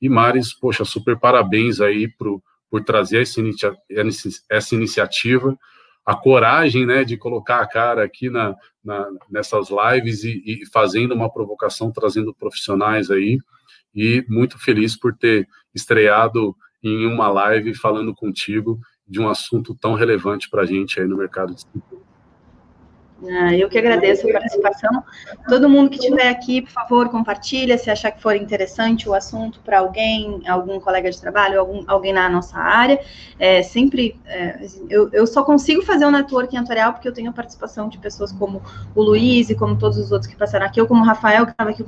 Speaker 2: E Maris, poxa, super parabéns aí pro, por trazer essa, inicia essa iniciativa, a coragem, né, de colocar a cara aqui na, na nessas lives e, e fazendo uma provocação, trazendo profissionais aí, e muito feliz por ter estreado em uma live falando contigo de um assunto tão relevante para a gente aí no mercado de
Speaker 1: ah, eu que agradeço a participação. Todo mundo que estiver aqui, por favor, compartilha se achar que for interessante o assunto para alguém, algum colega de trabalho, algum, alguém na nossa área. É, sempre, é, eu, eu, só consigo fazer o um networking atuarial porque eu tenho a participação de pessoas como o Luiz e como todos os outros que passaram aqui, ou como o Rafael, que estava aqui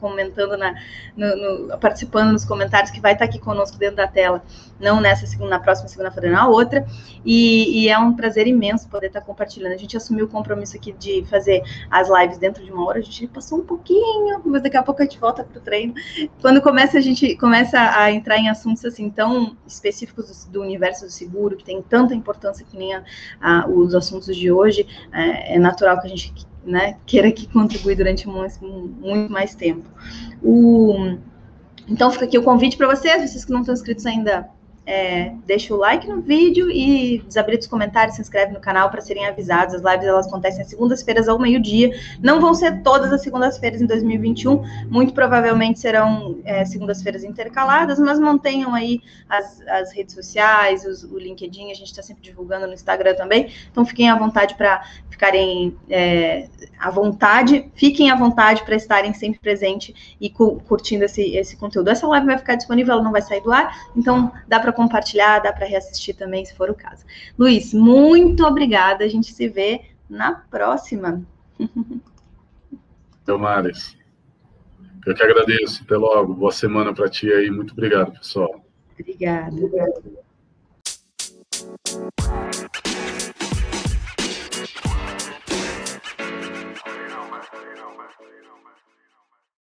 Speaker 1: comentando, na, no, no, participando nos comentários, que vai estar aqui conosco dentro da tela, não nessa segunda, na próxima segunda-feira, na outra. E, e, é um prazer imenso poder estar compartilhando. A gente assumiu o compromisso aqui de fazer as lives dentro de uma hora, a gente passou um pouquinho, mas daqui a pouco a gente volta para o treino. Quando começa a gente começa a entrar em assuntos assim tão específicos do, do universo do seguro, que tem tanta importância que nem a, a, os assuntos de hoje, é, é natural que a gente né, queira que contribui durante muito, muito mais tempo. O, então fica aqui o convite para vocês, vocês que não estão inscritos ainda, é, deixa o like no vídeo e desabilita os comentários, se inscreve no canal para serem avisados. As lives elas acontecem às segundas-feiras ao meio-dia. Não vão ser todas as segundas-feiras em 2021, muito provavelmente serão é, segundas-feiras intercaladas, mas mantenham aí as, as redes sociais, os, o LinkedIn, a gente está sempre divulgando no Instagram também. Então fiquem à vontade para ficarem é, à vontade, fiquem à vontade para estarem sempre presentes e cu curtindo esse, esse conteúdo. Essa live vai ficar disponível, ela não vai sair do ar, então dá para compartilhar, dá para reassistir também, se for o caso. Luiz, muito obrigada. A gente se vê na próxima.
Speaker 2: Maris. Eu que agradeço. Até logo. Boa semana para ti aí. Muito obrigado, pessoal.
Speaker 1: Obrigada.